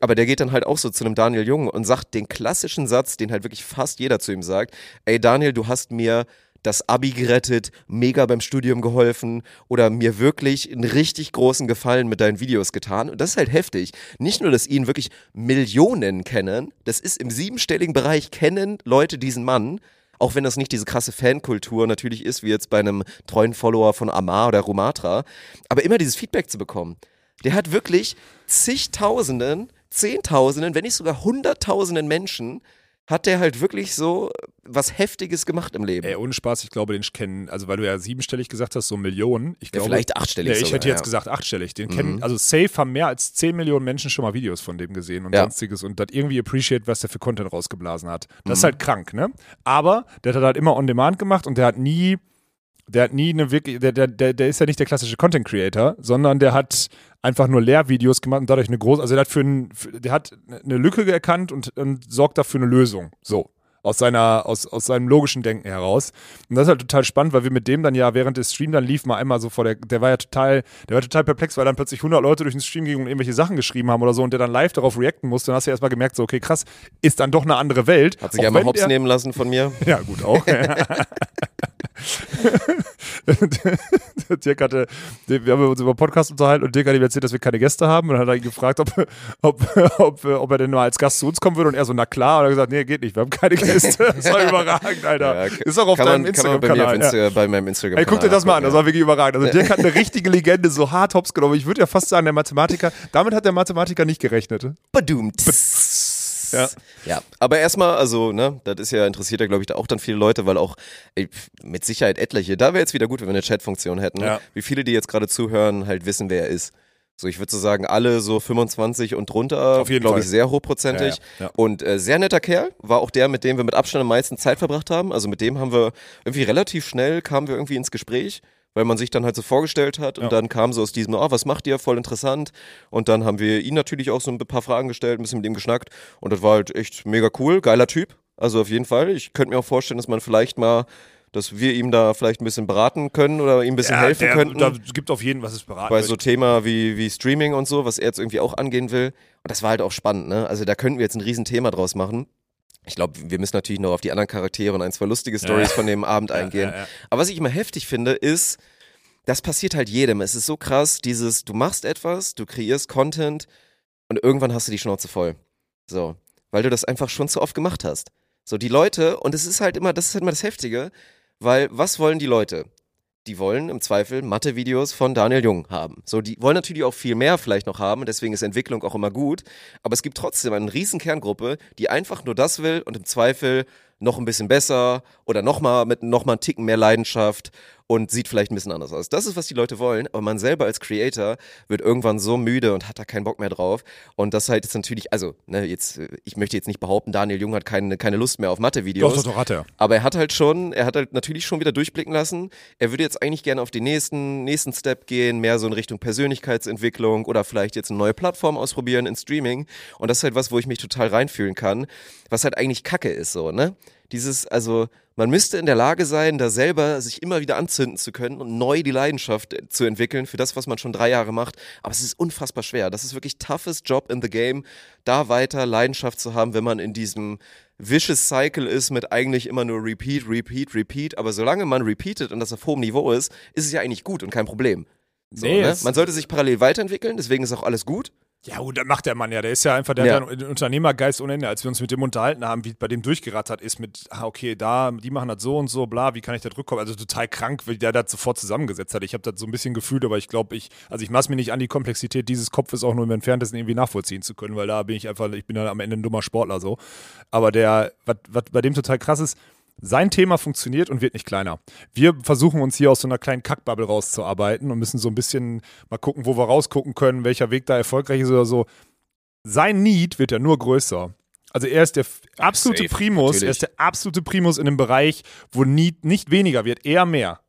Aber der geht dann halt auch so zu einem Daniel Jung und sagt den klassischen Satz, den halt wirklich fast jeder zu ihm sagt. Ey Daniel, du hast mir das Abi gerettet, mega beim Studium geholfen oder mir wirklich einen richtig großen Gefallen mit deinen Videos getan. Und das ist halt heftig. Nicht nur, dass ihn wirklich Millionen kennen, das ist im siebenstelligen Bereich kennen Leute diesen Mann, auch wenn das nicht diese krasse Fankultur natürlich ist, wie jetzt bei einem treuen Follower von Amar oder Rumatra, aber immer dieses Feedback zu bekommen. Der hat wirklich zigtausenden, zehntausenden, wenn nicht sogar hunderttausenden Menschen, hat der halt wirklich so was Heftiges gemacht im Leben. Ey, ohne Spaß, ich glaube, den kennen, also weil du ja siebenstellig gesagt hast, so Millionen. Ich Ja, glaube, vielleicht achtstellig Nee, ich sogar, hätte jetzt ja. gesagt achtstellig. Den kennen, also safe haben mehr als 10 Millionen Menschen schon mal Videos von dem gesehen und Ja. sonstiges und das irgendwie appreciate, was der für Content rausgeblasen hat. Das Mhm. ist halt krank, ne? Aber der hat halt immer on demand gemacht und der hat nie, der hat nie eine wirklich, der, der, der, der ist ja nicht der klassische Content Creator, sondern der hat einfach nur Lehrvideos gemacht und dadurch eine große, also der hat für, ein, für der hat eine Lücke erkannt und, und sorgt dafür eine Lösung. So aus seiner, aus, aus seinem logischen Denken heraus. Und das ist halt total spannend, weil wir mit dem dann ja während des Streams dann lief mal einmal so vor der, der war ja total, der war total perplex, weil dann plötzlich 100 Leute durch den Stream gingen und irgendwelche Sachen geschrieben haben oder so und der dann live darauf reacten musste. Dann hast du erstmal gemerkt, so, okay, krass, ist dann doch eine andere Welt. Hat sich einmal wenn Hops nehmen lassen von mir. ja, gut, auch. Dirk hatte, wir haben uns über Podcast unterhalten und Dirk hat ihm erzählt, dass wir keine Gäste haben und dann hat er ihn gefragt, ob, ob, ob, ob er denn mal als Gast zu uns kommen würde und er so, na klar, und er hat gesagt, nee, geht nicht, wir haben keine Gäste. Das war überragend, Alter. Ja, ist auch auf deinem Instagram-Kanal. Ja. Insta bei meinem Instagram Ey, guck dir das mal an, das war wirklich überragend. Also Dirk hat eine richtige Legende so hart hops genommen. Ich würde ja fast sagen, der Mathematiker, damit hat der Mathematiker nicht gerechnet. Badum. Ja. Ja, aber erstmal, also, ne, das ist ja, interessiert ja, glaube ich, auch dann viele Leute, weil auch ey, mit Sicherheit etliche, da wäre jetzt wieder gut, wenn wir eine Chatfunktion hätten, Ja. wie viele, die jetzt gerade zuhören, halt wissen, wer er ist. So, ich würde so sagen, alle so 25 und drunter, glaube ich, sehr hochprozentig. Ja, ja, ja. Und äh, sehr netter Kerl, war auch der, mit dem wir mit Abstand am meisten Zeit verbracht haben. Also mit dem haben wir irgendwie relativ schnell, kamen wir irgendwie ins Gespräch, weil man sich dann halt so vorgestellt hat und Ja. dann kam so aus diesem, oh, was macht ihr, voll interessant. Und dann haben wir ihn natürlich auch so ein paar Fragen gestellt, ein bisschen mit ihm geschnackt und das war halt echt mega cool, geiler Typ. Also auf jeden Fall. Ich könnte mir auch vorstellen, dass man vielleicht mal, dass wir ihm da vielleicht ein bisschen beraten können oder ihm ein bisschen helfen der, könnten Da gibt auf jeden was es beraten bei so Thema wie, wie Streaming und so, was er jetzt irgendwie auch angehen will. Und das war halt auch spannend, ne? Also da könnten wir jetzt ein Riesenthema draus machen. Ich glaube, wir müssen natürlich noch auf die anderen Charaktere und ein, zwei lustige Stories Ja. von dem Abend eingehen. ja, ja. Aber was ich immer heftig finde, ist, das passiert halt jedem. Es ist so krass, dieses, du machst etwas, du kreierst Content und irgendwann hast du die Schnauze voll. So. Weil du das einfach schon zu oft gemacht hast. So, die Leute, und es ist halt immer, das ist halt immer das Heftige, weil was wollen die Leute? Die wollen im Zweifel Mathe-Videos von Daniel Jung haben. So, die wollen natürlich auch viel mehr vielleicht noch haben, deswegen ist Entwicklung auch immer gut. Aber es gibt trotzdem eine riesen Kerngruppe, die einfach nur das will und im Zweifel noch ein bisschen besser oder nochmal mit nochmal einen Ticken mehr Leidenschaft und sieht vielleicht ein bisschen anders aus. Das ist, was die Leute wollen, aber man selber als Creator wird irgendwann so müde und hat da keinen Bock mehr drauf. Und das halt jetzt natürlich, also, ne, jetzt, äh, ich möchte jetzt nicht behaupten, Daniel Jung hat keine, keine Lust mehr auf Mathe-Videos. Doch, doch, doch, hat er. Aber er hat halt schon, er hat halt natürlich schon wieder durchblicken lassen. Er würde jetzt eigentlich gerne auf den nächsten, nächsten Step gehen, mehr so in Richtung Persönlichkeitsentwicklung oder vielleicht jetzt eine neue Plattform ausprobieren in Streaming. Und das ist halt was, wo ich mich total reinfühlen kann, was halt eigentlich Kacke ist, so, ne? Dieses, also, man müsste in der Lage sein, da selber sich immer wieder anzünden zu können und neu die Leidenschaft äh, zu entwickeln für das, was man schon drei Jahre macht. Aber es ist unfassbar schwer. Das ist wirklich toughest Job in the game, da weiter Leidenschaft zu haben, wenn man in diesem vicious Cycle ist mit eigentlich immer nur Repeat, Repeat, Repeat. Aber solange man repeatet und das auf hohem Niveau ist, ist es ja eigentlich gut und kein Problem. So, Nee, ne? Man sollte sich parallel weiterentwickeln, deswegen ist auch alles gut. Ja, gut, das macht der Mann ja. Der ist ja einfach, der Ja. hat ja einen Unternehmergeist ohne Ende. Als wir uns mit dem unterhalten haben, wie bei dem durchgerattert ist mit, ah, okay, da, die machen das so und so, bla, wie kann ich da zurückkommen? Also total krank, wie der das sofort zusammengesetzt hat. Ich habe das so ein bisschen gefühlt, aber ich glaube, ich, also ich maß mir nicht an, die Komplexität dieses Kopfes auch nur im Entferntesten irgendwie nachvollziehen zu können, weil da bin ich einfach, ich bin ja am Ende ein dummer Sportler so. Aber der, was bei dem total krass ist, sein Thema funktioniert und wird nicht kleiner. Wir versuchen uns hier aus so einer kleinen Kackbubble rauszuarbeiten und müssen so ein bisschen mal gucken, wo wir rausgucken können, welcher Weg da erfolgreich ist oder so. Sein Need wird ja nur größer. Also er ist der absolute safe, Primus, natürlich. er ist der absolute Primus in dem Bereich, wo Need nicht weniger wird, eher mehr.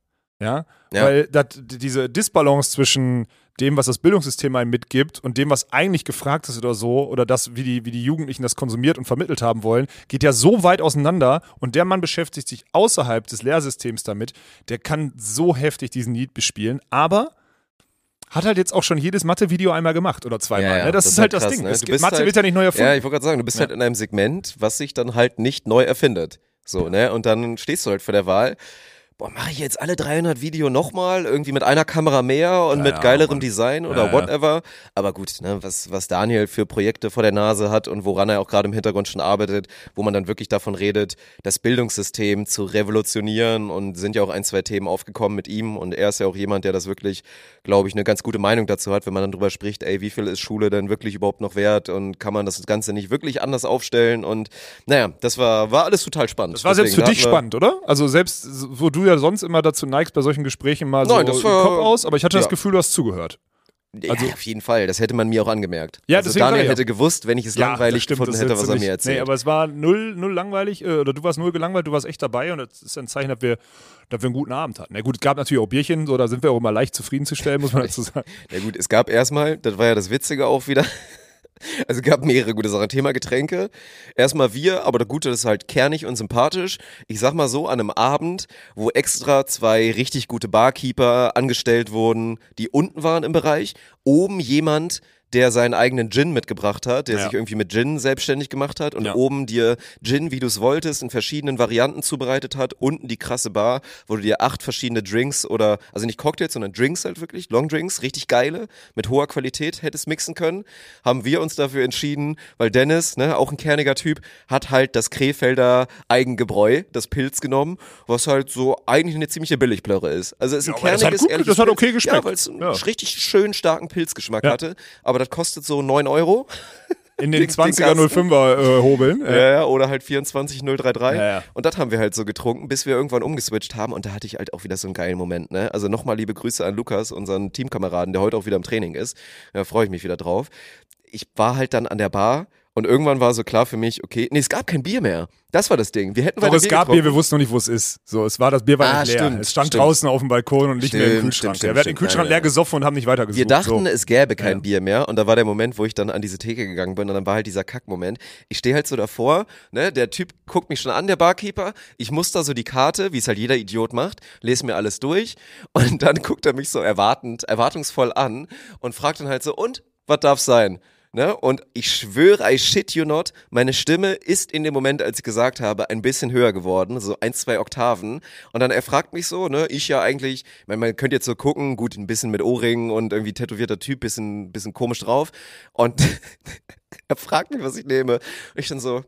Ja, Ja. weil dat, diese Disbalance zwischen dem, was das Bildungssystem einem mitgibt und dem, was eigentlich gefragt ist oder so, oder das, wie die, wie die Jugendlichen das konsumiert und vermittelt haben wollen, geht ja so weit auseinander und der Mann beschäftigt sich außerhalb des Lehrsystems damit, der kann so heftig diesen Need bespielen, aber hat halt jetzt auch schon jedes Mathe-Video einmal gemacht oder zweimal. Ja, ja, ne? Das, ist halt das krass, Ding. ne? Bist Mathe halt- wird ja nicht neu erfunden. Ja, ich wollte gerade sagen, du bist halt in einem Segment, was sich dann halt nicht neu erfindet. So, ne? Und dann stehst du halt vor der Wahl. Boah, mache ich jetzt alle 300 Video nochmal, irgendwie mit einer Kamera mehr und mit ja, geilerem Mann. Design oder Ja, ja. whatever. Aber gut, ne, was, was Daniel für Projekte vor der Nase hat und woran er auch gerade im Hintergrund schon arbeitet, wo man dann wirklich davon redet, das Bildungssystem zu revolutionieren und sind ja auch ein, zwei Themen aufgekommen mit ihm und er ist ja auch jemand, der das wirklich, glaube ich, eine ganz gute Meinung dazu hat, wenn man dann drüber spricht, ey, wie viel ist Schule denn wirklich überhaupt noch wert und kann man das Ganze nicht wirklich anders aufstellen und naja, das war, war alles total spannend. Das war selbst Deswegen, für da dich spannend, oder? Also selbst, wo du ja sonst immer dazu neigst, bei solchen Gesprächen mal so Nein, das den war- Kopf aus, aber ich hatte das ja. Gefühl, du hast zugehört. Also- ja, auf jeden Fall. Das hätte man mir auch angemerkt. Ja, also Daniel ich ja. hätte gewusst, wenn ich es langweilig gefunden das hätte, was er mir erzählt. Nee, aber es war null, null langweilig, äh, oder du warst null gelangweilt, du warst echt dabei und das ist ein Zeichen, dass wir, dass wir einen guten Abend hatten. Na gut, es gab natürlich auch Bierchen, so, da sind wir auch immer leicht zufriedenzustellen, muss man dazu sagen. Ja gut, es gab erstmal, das war ja das Witzige auch wieder. Also gab mehrere gute Sachen. Thema Getränke. Erstmal wir, aber das Gute ist halt kernig und sympathisch. Ich sag mal so, an einem Abend, wo extra zwei richtig gute Barkeeper angestellt wurden, die unten waren im Bereich, oben jemand, der seinen eigenen Gin mitgebracht hat, der Ja. sich irgendwie mit Gin selbstständig gemacht hat und Ja. oben dir Gin, wie du es wolltest, in verschiedenen Varianten zubereitet hat. Unten die krasse Bar, wo du dir acht verschiedene Drinks oder, also nicht Cocktails, sondern Drinks halt wirklich, Longdrinks, richtig geile, mit hoher Qualität hättest mixen können. Haben wir uns dafür entschieden, weil Dennis, ne, auch ein kerniger Typ, hat halt das Krefelder Eigengebräu, das Pilz genommen, was halt so eigentlich eine ziemliche Billigplörre ist. Also es ist ein aber das hat kerniges, gut- das hat okay geschmeckt. Ja, weil es einen Ja. richtig schön starken Pilzgeschmack Ja. hatte. Aber das kostet so 9 Euro. In den Den- den 20er Kasten. 05er äh, hobeln. Ja, ja, oder halt 24033. Ja, ja. Und das haben wir halt so getrunken, bis wir irgendwann umgeswitcht haben. Und da hatte ich halt auch wieder so einen geilen Moment. Ne? Also nochmal liebe Grüße an Lukas, unseren Teamkameraden, der heute auch wieder im Training ist. Da freue ich mich wieder drauf. Ich war halt dann an der Bar und irgendwann war so klar für mich, okay, nee, es gab kein Bier mehr. Das war das Ding. Wir hätten Doch, weiter es gab Bier, getrunken. wir wussten noch nicht, wo es ist. So, es war, das Bier war Ah, nicht leer. stimmt, es stand stimmt. draußen auf dem Balkon und nicht mehr im Stimmt, Kühlschrank. stimmt, ja, wir hatten den stimmt, Kühlschrank leer gesoffen und haben nicht weitergesucht. Wir dachten, so. es gäbe kein Ja. Bier mehr und da war der Moment, wo ich dann an diese Theke gegangen bin und dann war halt dieser Kackmoment. Ich stehe halt so davor, ne, der Typ guckt mich schon an, der Barkeeper. Ich muss da so die Karte, wie es halt jeder Idiot macht, lese mir alles durch und dann guckt er mich so erwartend, erwartungsvoll an und fragt dann halt so, und, was darf's sein? Ne? Und ich schwöre, I shit you not, meine Stimme ist in dem Moment, als ich gesagt habe, ein bisschen höher geworden, so ein, zwei Oktaven. Und dann er fragt mich so, ne, ich ja eigentlich, ich meine, man könnte jetzt so gucken, gut, ein bisschen mit Ohrringen und irgendwie tätowierter Typ, bisschen, bisschen komisch drauf. Und er fragt mich, was ich nehme. Und ich dann so,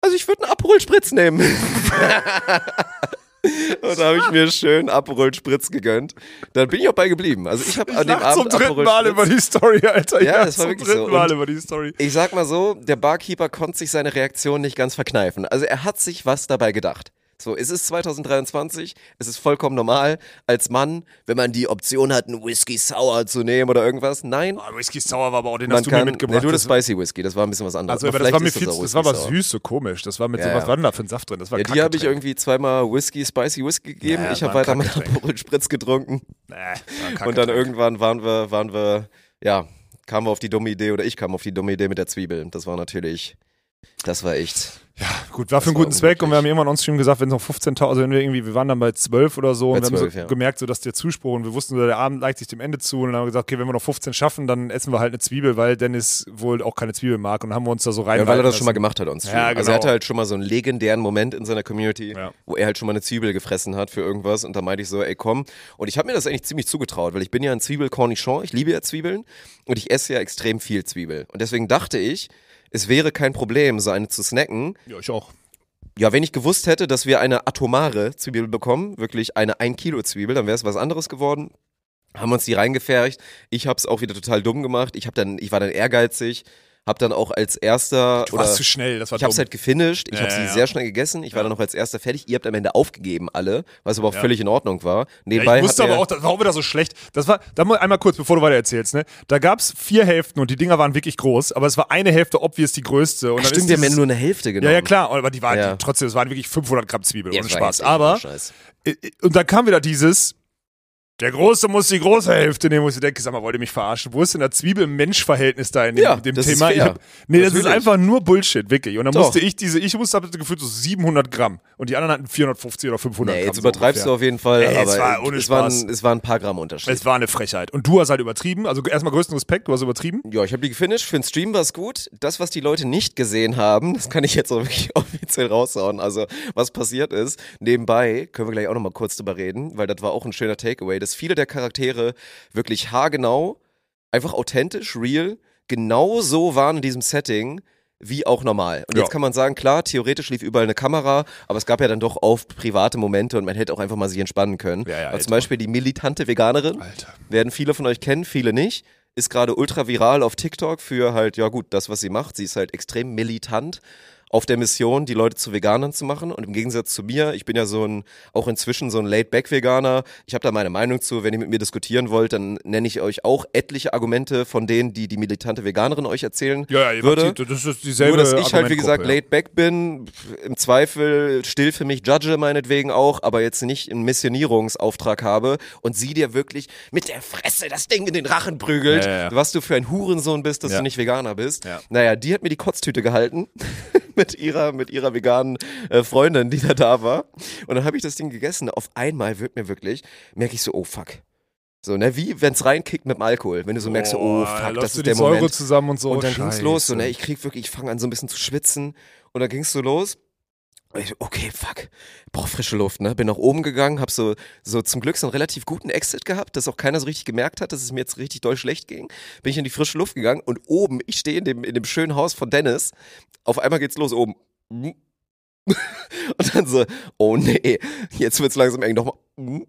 also ich würde einen Aperol Spritz nehmen. Und da habe ich mir schön Aperol Spritz gegönnt. Dann bin ich auch bei geblieben. Also ich habe an dem lach zum Abend dritten Mal über die Story, Alter. Ja, lach das war zum wirklich dritten so. Mal über die Story. ich sag mal so, der Barkeeper konnte sich seine Reaktion nicht ganz verkneifen. Also er hat sich was dabei gedacht. So, es ist 2023, es ist vollkommen normal als Mann, wenn man die Option hat, einen Whisky Sour zu nehmen oder irgendwas. Nein, Oh, Whisky Sour war aber auch den man hast du kann, mir mitgebracht. Nee, du das Das- Spicy Whisky, das war ein bisschen was anderes. also, aber das war mir viel, auch das war aber süß, so komisch. Das war mit so, Ja, was ja. war denn da für ein Saft drin? Das war Ja, die habe ich irgendwie zweimal Whisky, Spicy Whisky gegeben. Ja, ich habe weiter mit Kackgetränk. Aperol Spritz getrunken. War ein Und dann irgendwann waren wir, waren wir, ja, kamen wir auf die dumme Idee oder ich kam auf die dumme Idee mit der Zwiebel. Das war natürlich, das war echt. Ja, gut, war für einen guten Zweck und wir haben irgendwann on-stream gesagt, wenn es noch 15.000, also wenn wir irgendwie, wir waren dann bei 12 oder so Bei und wir 12, haben so ja. gemerkt, so, dass der Zuspruch und wir wussten, so, der Abend neigt sich dem Ende zu und dann haben wir gesagt, okay, wenn wir noch 15 schaffen, dann essen wir halt eine Zwiebel, weil Dennis wohl auch keine Zwiebel mag und haben wir uns da so rein. Ja, weil er das schon mal gemacht hat on Stream. Ja, Also er genau. hatte halt schon mal so einen legendären Moment in seiner Community, Ja. wo er halt schon mal eine Zwiebel gefressen hat für irgendwas und da meinte ich so, ey komm. Und ich habe mir das eigentlich ziemlich zugetraut, weil ich bin ja ein Zwiebel-Cornichon, ich liebe ja Zwiebeln und ich esse ja extrem viel Zwiebel. Und deswegen dachte ich, es wäre kein Problem, so eine zu snacken. Ja, ich auch. Ja, wenn ich gewusst hätte, dass wir eine atomare Zwiebel bekommen, wirklich eine 1 Kilo Zwiebel, dann wäre es was anderes geworden. Haben uns die reingefercht. Ich habe es auch wieder total dumm gemacht. Ich habe dann, ich war dann ehrgeizig, Hab dann auch als erster Du oder warst zu schnell, das war ich hab's dumm. halt gefinisht, ich Ja, habe sie ja, sehr schnell gegessen, ich war dann noch als erster fertig, ihr habt am Ende aufgegeben alle, was aber auch völlig in Ordnung war. Nebenbei ich wusste aber er- auch, das war auch wieder so schlecht. Das war, da mal einmal kurz, bevor du weiter erzählst, ne? Da gab's vier Hälften und die Dinger waren wirklich groß, aber es war eine Hälfte obvious die größte. Und Ach, stimmt, wir haben ja nur eine Hälfte genommen. Ja, ja, klar, aber die waren die, trotzdem, es waren wirklich 500 Gramm Zwiebeln, ohne Spaß. Aber, und dann kam wieder dieses, der Große muss die große Hälfte nehmen, wo ich denke, sag mal, wollt ihr mich verarschen? Wo ist denn das Zwiebel-Mensch-Verhältnis da in dem, Ja, dem das ist Thema? Ich fair. hab, nee, das ist Natürlich. einfach nur Bullshit, wirklich. Und dann Doch. musste ich diese, ich musste hab gefühlt so 700 Gramm und die anderen hatten 450 oder 500 Nee, Gramm. jetzt so übertreibst du ungefähr. auf jeden Fall, Ey, es aber war ohne es, waren, Spaß. es waren ein paar Gramm Unterschied. Es war eine Frechheit. Und du hast halt übertrieben. Also erstmal größten Respekt, du hast übertrieben. Ja, ich habe die gefinisht. Für den Stream war es gut. Das, was die Leute nicht gesehen haben, das kann ich jetzt auch wirklich offiziell raushauen. Also, was passiert ist, nebenbei können wir gleich auch nochmal kurz drüber reden, weil das war auch ein schöner Takeaway, dass viele der Charaktere wirklich haargenau, einfach authentisch, real, genau so waren in diesem Setting. Wie auch normal. Und Ja. jetzt kann man sagen, klar, theoretisch lief überall eine Kamera, aber es gab ja dann doch oft private Momente und man hätte auch einfach mal sich entspannen können. Ja, ja, Alter. zum Beispiel die militante Veganerin, Alter. werden viele von euch kennen, viele nicht. Ist gerade ultra viral auf TikTok für halt, ja gut, das, was sie macht. Sie ist halt extrem militant auf der Mission, die Leute zu Veganern zu machen. Und im Gegensatz zu mir, ich bin ja so ein, auch inzwischen so ein Laid-Back-Veganer. Ich habe da meine Meinung zu. Wenn ihr mit mir diskutieren wollt, dann nenne ich euch auch etliche Argumente von denen, die die militante Veganerin euch erzählen Ja, ja, würde. die- das ist dieselbe Nur, dass ich halt, wie gesagt, Argumentgruppe, laid back bin, im Zweifel still für mich judge meinetwegen auch, aber jetzt nicht einen Missionierungsauftrag habe und sie dir wirklich mit der Fresse das Ding in den Rachen prügelt, Ja, ja, ja. was du für ein Hurensohn bist, dass Ja. du nicht Veganer bist. Ja. Naja, die hat mir die Kotztüte gehalten mit ihrer, mit ihrer veganen äh, Freundin, die da da war. Und dann habe ich das Ding gegessen. Auf einmal wird mir wirklich, merke ich so, oh fuck. So, ne, wie wenn's reinkickt mit dem Alkohol, wenn du so merkst, so, oh da fuck, das du ist der Säure Moment. zusammen und so. Und dann ging's los, so, ne, Scheiße. ich krieg wirklich, ich fange an so ein bisschen zu schwitzen. Und dann ging's so los. Okay, fuck, brauch frische Luft, ne? Bin nach oben gegangen, hab so, so zum Glück so einen relativ guten Exit gehabt, dass auch keiner so richtig gemerkt hat, dass es mir jetzt richtig doll schlecht ging. Bin ich in die frische Luft gegangen und oben, ich stehe in dem, in dem schönen Haus von Dennis, auf einmal geht's los oben. Und dann so, oh nee, jetzt wird's langsam eng. Nochmal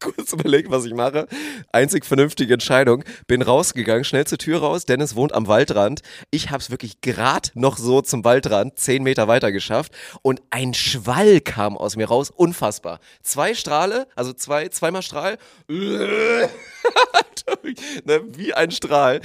kurz überlegen, was ich mache. Einzig vernünftige Entscheidung. Bin rausgegangen, schnell zur Tür raus. Dennis wohnt am Waldrand. Ich hab's wirklich grad noch so zum Waldrand, zehn Meter weiter geschafft. Und ein Schwall kam aus mir raus. Unfassbar. Zwei Strahle, also zwei, zweimal Strahl. ne, wie ein Strahl.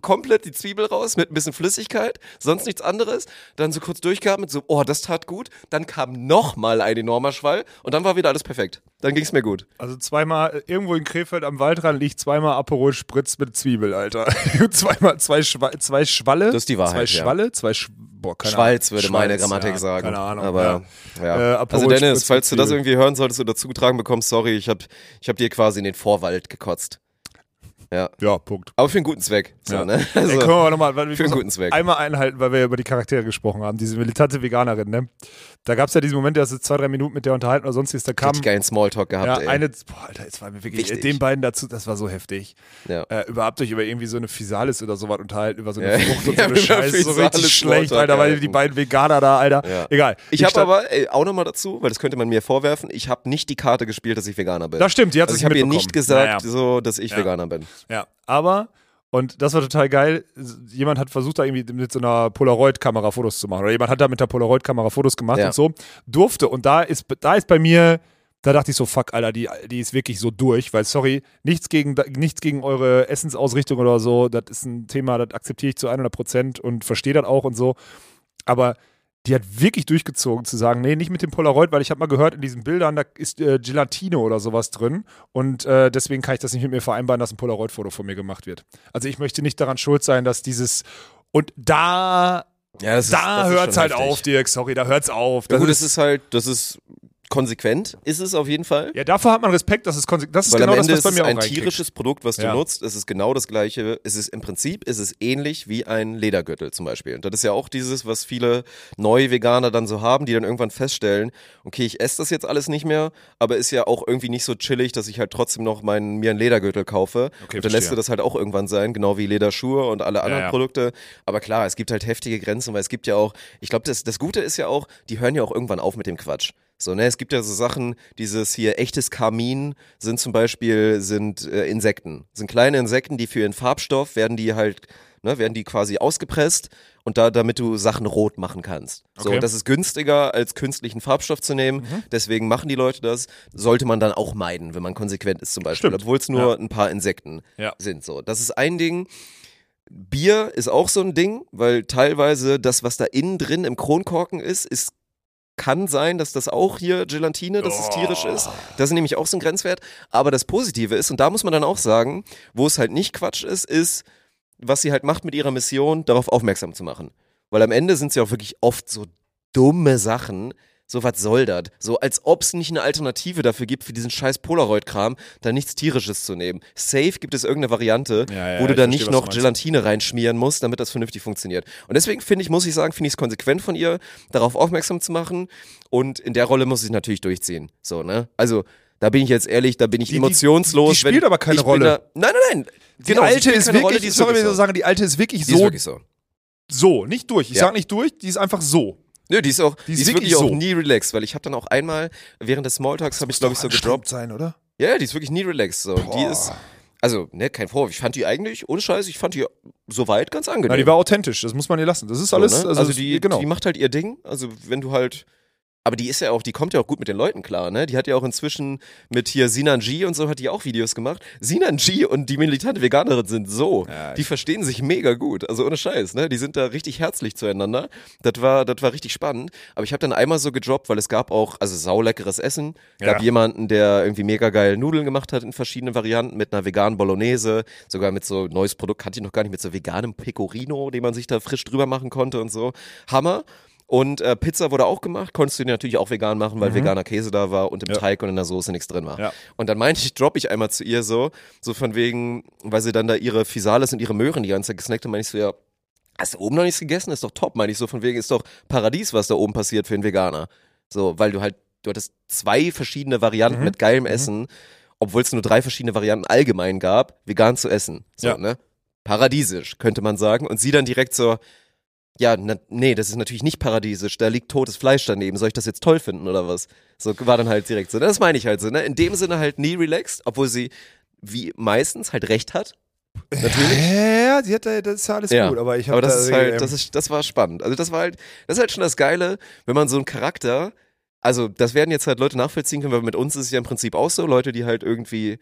Komplett die Zwiebel raus mit ein bisschen Flüssigkeit, sonst nichts anderes. Dann so kurz durchgeatmet, so, oh, das tat gut. Dann kam nochmal ein enormer Schwall und dann war wieder alles perfekt. Dann ging's mir gut. Also zweimal, äh, irgendwo in Krefeld am Waldrand liegt zweimal Aperol Spritz mit Zwiebel, Alter. zweimal, zwei, Schwa zwei Schwalle. Das ist die Wahrheit, Zwei ja. Schwalle, zwei Sch boah, keine Schwalz würde meine Schwalz, Grammatik ja, sagen. Keine Ahnung. Aber ja. ja. Äh, also Dennis, Spritz falls du mit das irgendwie hören solltest oder zugetragen bekommst, sorry, ich hab, ich hab dir quasi in den Vorwald gekotzt. Ja. Ja, Punkt. Aber für einen guten Zweck. So, Ja. ne? Ey, Also, können wir nochmal, weil für einen guten Zweck. einmal einhalten, weil wir ja über die Charaktere gesprochen haben. Diese militante Veganerin, ne? Da gab es ja diesen Moment, der ist zwei, drei Minuten mit der unterhalten oder sonstiges. Da kam richtig geilen Smalltalk gehabt, ja, ey. eine, boah, Alter, jetzt war mir wirklich, Wichtig. den beiden dazu, das war so heftig. ja. Äh, überhaupt euch über irgendwie so eine Physalis oder sowas unterhalten, über so eine Ja. Frucht und so eine Scheiße, so richtig schlecht, Alter, weil ja. die beiden Veganer da, Alter. Ja. Egal. Ich habe stand- aber ey, auch nochmal dazu, weil das könnte man mir vorwerfen, ich habe nicht die Karte gespielt, dass ich Veganer bin. Das stimmt, die hat also ich habe ihr nicht gesagt, Naja. so, dass ich. Veganer bin. Ja, aber, und das war total geil, jemand hat versucht, da irgendwie mit so einer Polaroid-Kamera Fotos zu machen. Oder jemand hat da mit der Polaroid-Kamera Fotos gemacht Ja. und so. Durfte. Und da ist, da ist bei mir, da dachte ich so, fuck, Alter, die, die ist wirklich so durch, weil, sorry, nichts gegen, nichts gegen eure Essensausrichtung oder so. Das ist ein Thema, das akzeptiere ich zu 100 Prozent und verstehe das auch und so. Aber die hat wirklich durchgezogen zu sagen, nee, nicht mit dem Polaroid, weil ich habe mal gehört, in diesen Bildern, da ist äh, Gelatine oder sowas drin und äh, deswegen kann ich das nicht mit mir vereinbaren, dass ein Polaroid-Foto von mir gemacht wird. Also ich möchte nicht daran schuld sein, dass dieses und da, Ja, da hört's schon halt heftig. auf, Dirk, sorry, da hört's auf. Ja, Das gut, ist, das ist halt, das ist konsequent, ist es auf jeden Fall. ja, davor hat man Respekt, das ist, konse- das ist Weil genau am das, Ende was ist bei es mir auch ein reinkriegt. tierisches Produkt, was du Ja. nutzt. Es ist genau das gleiche. Es ist im Prinzip ist es ähnlich wie ein Ledergürtel zum Beispiel. Und das ist ja auch dieses, was viele neue Veganer dann so haben, die dann irgendwann feststellen, okay, ich esse das jetzt alles nicht mehr, aber ist ja auch irgendwie nicht so chillig, dass ich halt trotzdem noch meinen, mir einen Ledergürtel kaufe. Okay, und dann lässt du das halt auch irgendwann sein, genau wie Lederschuhe und alle anderen ja. Produkte. Aber klar, es gibt halt heftige Grenzen, weil es gibt ja auch, ich glaube, das, das Gute ist ja auch, die hören ja auch irgendwann auf mit dem Quatsch. So, ne, es gibt ja so Sachen, dieses hier echtes Karmin sind zum Beispiel, sind äh, Insekten. Sind kleine Insekten, die für ihren Farbstoff werden die halt, ne, werden die quasi ausgepresst und da, damit du Sachen rot machen kannst. So, Okay. das ist günstiger, als künstlichen Farbstoff zu nehmen. Mhm. Deswegen machen die Leute das. Sollte man dann auch meiden, wenn man konsequent ist zum Beispiel, obwohl es nur Ja. ein paar Insekten Ja. sind. So, das ist ein Ding. Bier ist auch so ein Ding, weil teilweise das, was da innen drin im Kronkorken ist, ist kann sein, dass das auch hier Gelatine, dass es tierisch ist. Das ist nämlich auch so ein Grenzwert. Aber das Positive ist, und da muss man dann auch sagen, wo es halt nicht Quatsch ist, ist, was sie halt macht mit ihrer Mission, darauf aufmerksam zu machen. Weil am Ende sind ja auch wirklich oft so dumme Sachen. So, was soll das? So, als ob es nicht eine Alternative dafür gibt, für diesen scheiß Polaroid-Kram, da nichts Tierisches zu nehmen. Safe gibt es irgendeine Variante, Ja, ja, wo du da nicht noch. Gelatine reinschmieren musst, damit das vernünftig funktioniert. Und deswegen finde ich, muss ich sagen, finde ich es konsequent von ihr, darauf aufmerksam zu machen. Und in der Rolle muss ich natürlich durchziehen. So, ne? Also, da bin ich jetzt ehrlich, da bin ich Die- die- emotionslos. die spielt wenn- aber keine Rolle. Da, nein, nein, nein. Die Genau, alte ist wirklich, Rolle, die ist sorry, wirklich ich so so. sagen, die alte ist wirklich Die ist so, wirklich so. so, nicht durch. Ich Ja. sag nicht durch, die ist einfach so. Nö, die ist auch, die ist ist, wirklich wirklich auch so. nie relaxed, weil ich habe dann auch einmal während des Smalltalks habe ich glaube ich so gedroppt. sein, oder? Ja, die ist wirklich nie relaxed so. Die ist also, ne, kein Vorwurf. Ich fand die eigentlich ohne Scheiß, ich fand die soweit ganz angenehm. Na, die war authentisch, das muss man ihr lassen. Das ist So, alles, ne? also, also, die, genau. die macht halt ihr Ding. Also wenn du halt, aber die ist ja auch, die kommt ja auch gut mit den Leuten klar, ne? Die hat ja auch inzwischen mit hier Sinan G und so hat die auch Videos gemacht. Sinan G und die militante Veganerin sind so, Ja, die verstehen sich mega gut. Also ohne Scheiß, ne? Die sind da richtig herzlich zueinander. Das war, das war richtig spannend. Aber ich habe dann einmal so gedroppt, weil es gab auch, also sauleckeres Essen. Gab Ja. jemanden, der irgendwie mega geil Nudeln gemacht hat in verschiedenen Varianten mit einer veganen Bolognese, sogar mit so neues Produkt, kannte ich noch gar nicht, mit so veganem Pecorino, den man sich da frisch drüber machen konnte und so. Hammer. Und äh, Pizza wurde auch gemacht, konntest du die natürlich auch vegan machen, weil veganer Käse da war und im Mhm. Ja. Teig und in der Soße nichts drin war. Ja. Und dann meinte ich, droppe ich einmal zu ihr so, so von wegen, weil sie dann da ihre Fisales und ihre Möhren die ganze Zeit gesnackt hat, meinte ich so, ja, hast du oben noch nichts gegessen? Ist doch top, meine ich so von wegen, ist doch Paradies, was da oben passiert für einen Veganer. So, weil du halt, du hattest zwei verschiedene Varianten Mhm. mit geilem Essen, obwohl es nur drei verschiedene Varianten allgemein gab, vegan zu essen. So, Ja. ne? Paradiesisch, könnte man sagen. Und sie dann direkt so, ja, na, nee, das ist natürlich nicht paradiesisch, da liegt totes Fleisch daneben, soll ich das jetzt toll finden oder was? So war dann halt direkt so, das meine ich halt so, ne? In dem Sinne halt nie relaxed, obwohl sie wie meistens halt recht hat. Natürlich. Ja, sie hat da, das ist ja alles Ja, gut, aber ich habe Aber das da, ist halt, das ist, das war spannend. Also das war halt, das ist halt schon das Geile, wenn man so einen Charakter, also das werden jetzt halt Leute nachvollziehen können, weil mit uns ist es ja im Prinzip auch so, Leute, die halt irgendwie,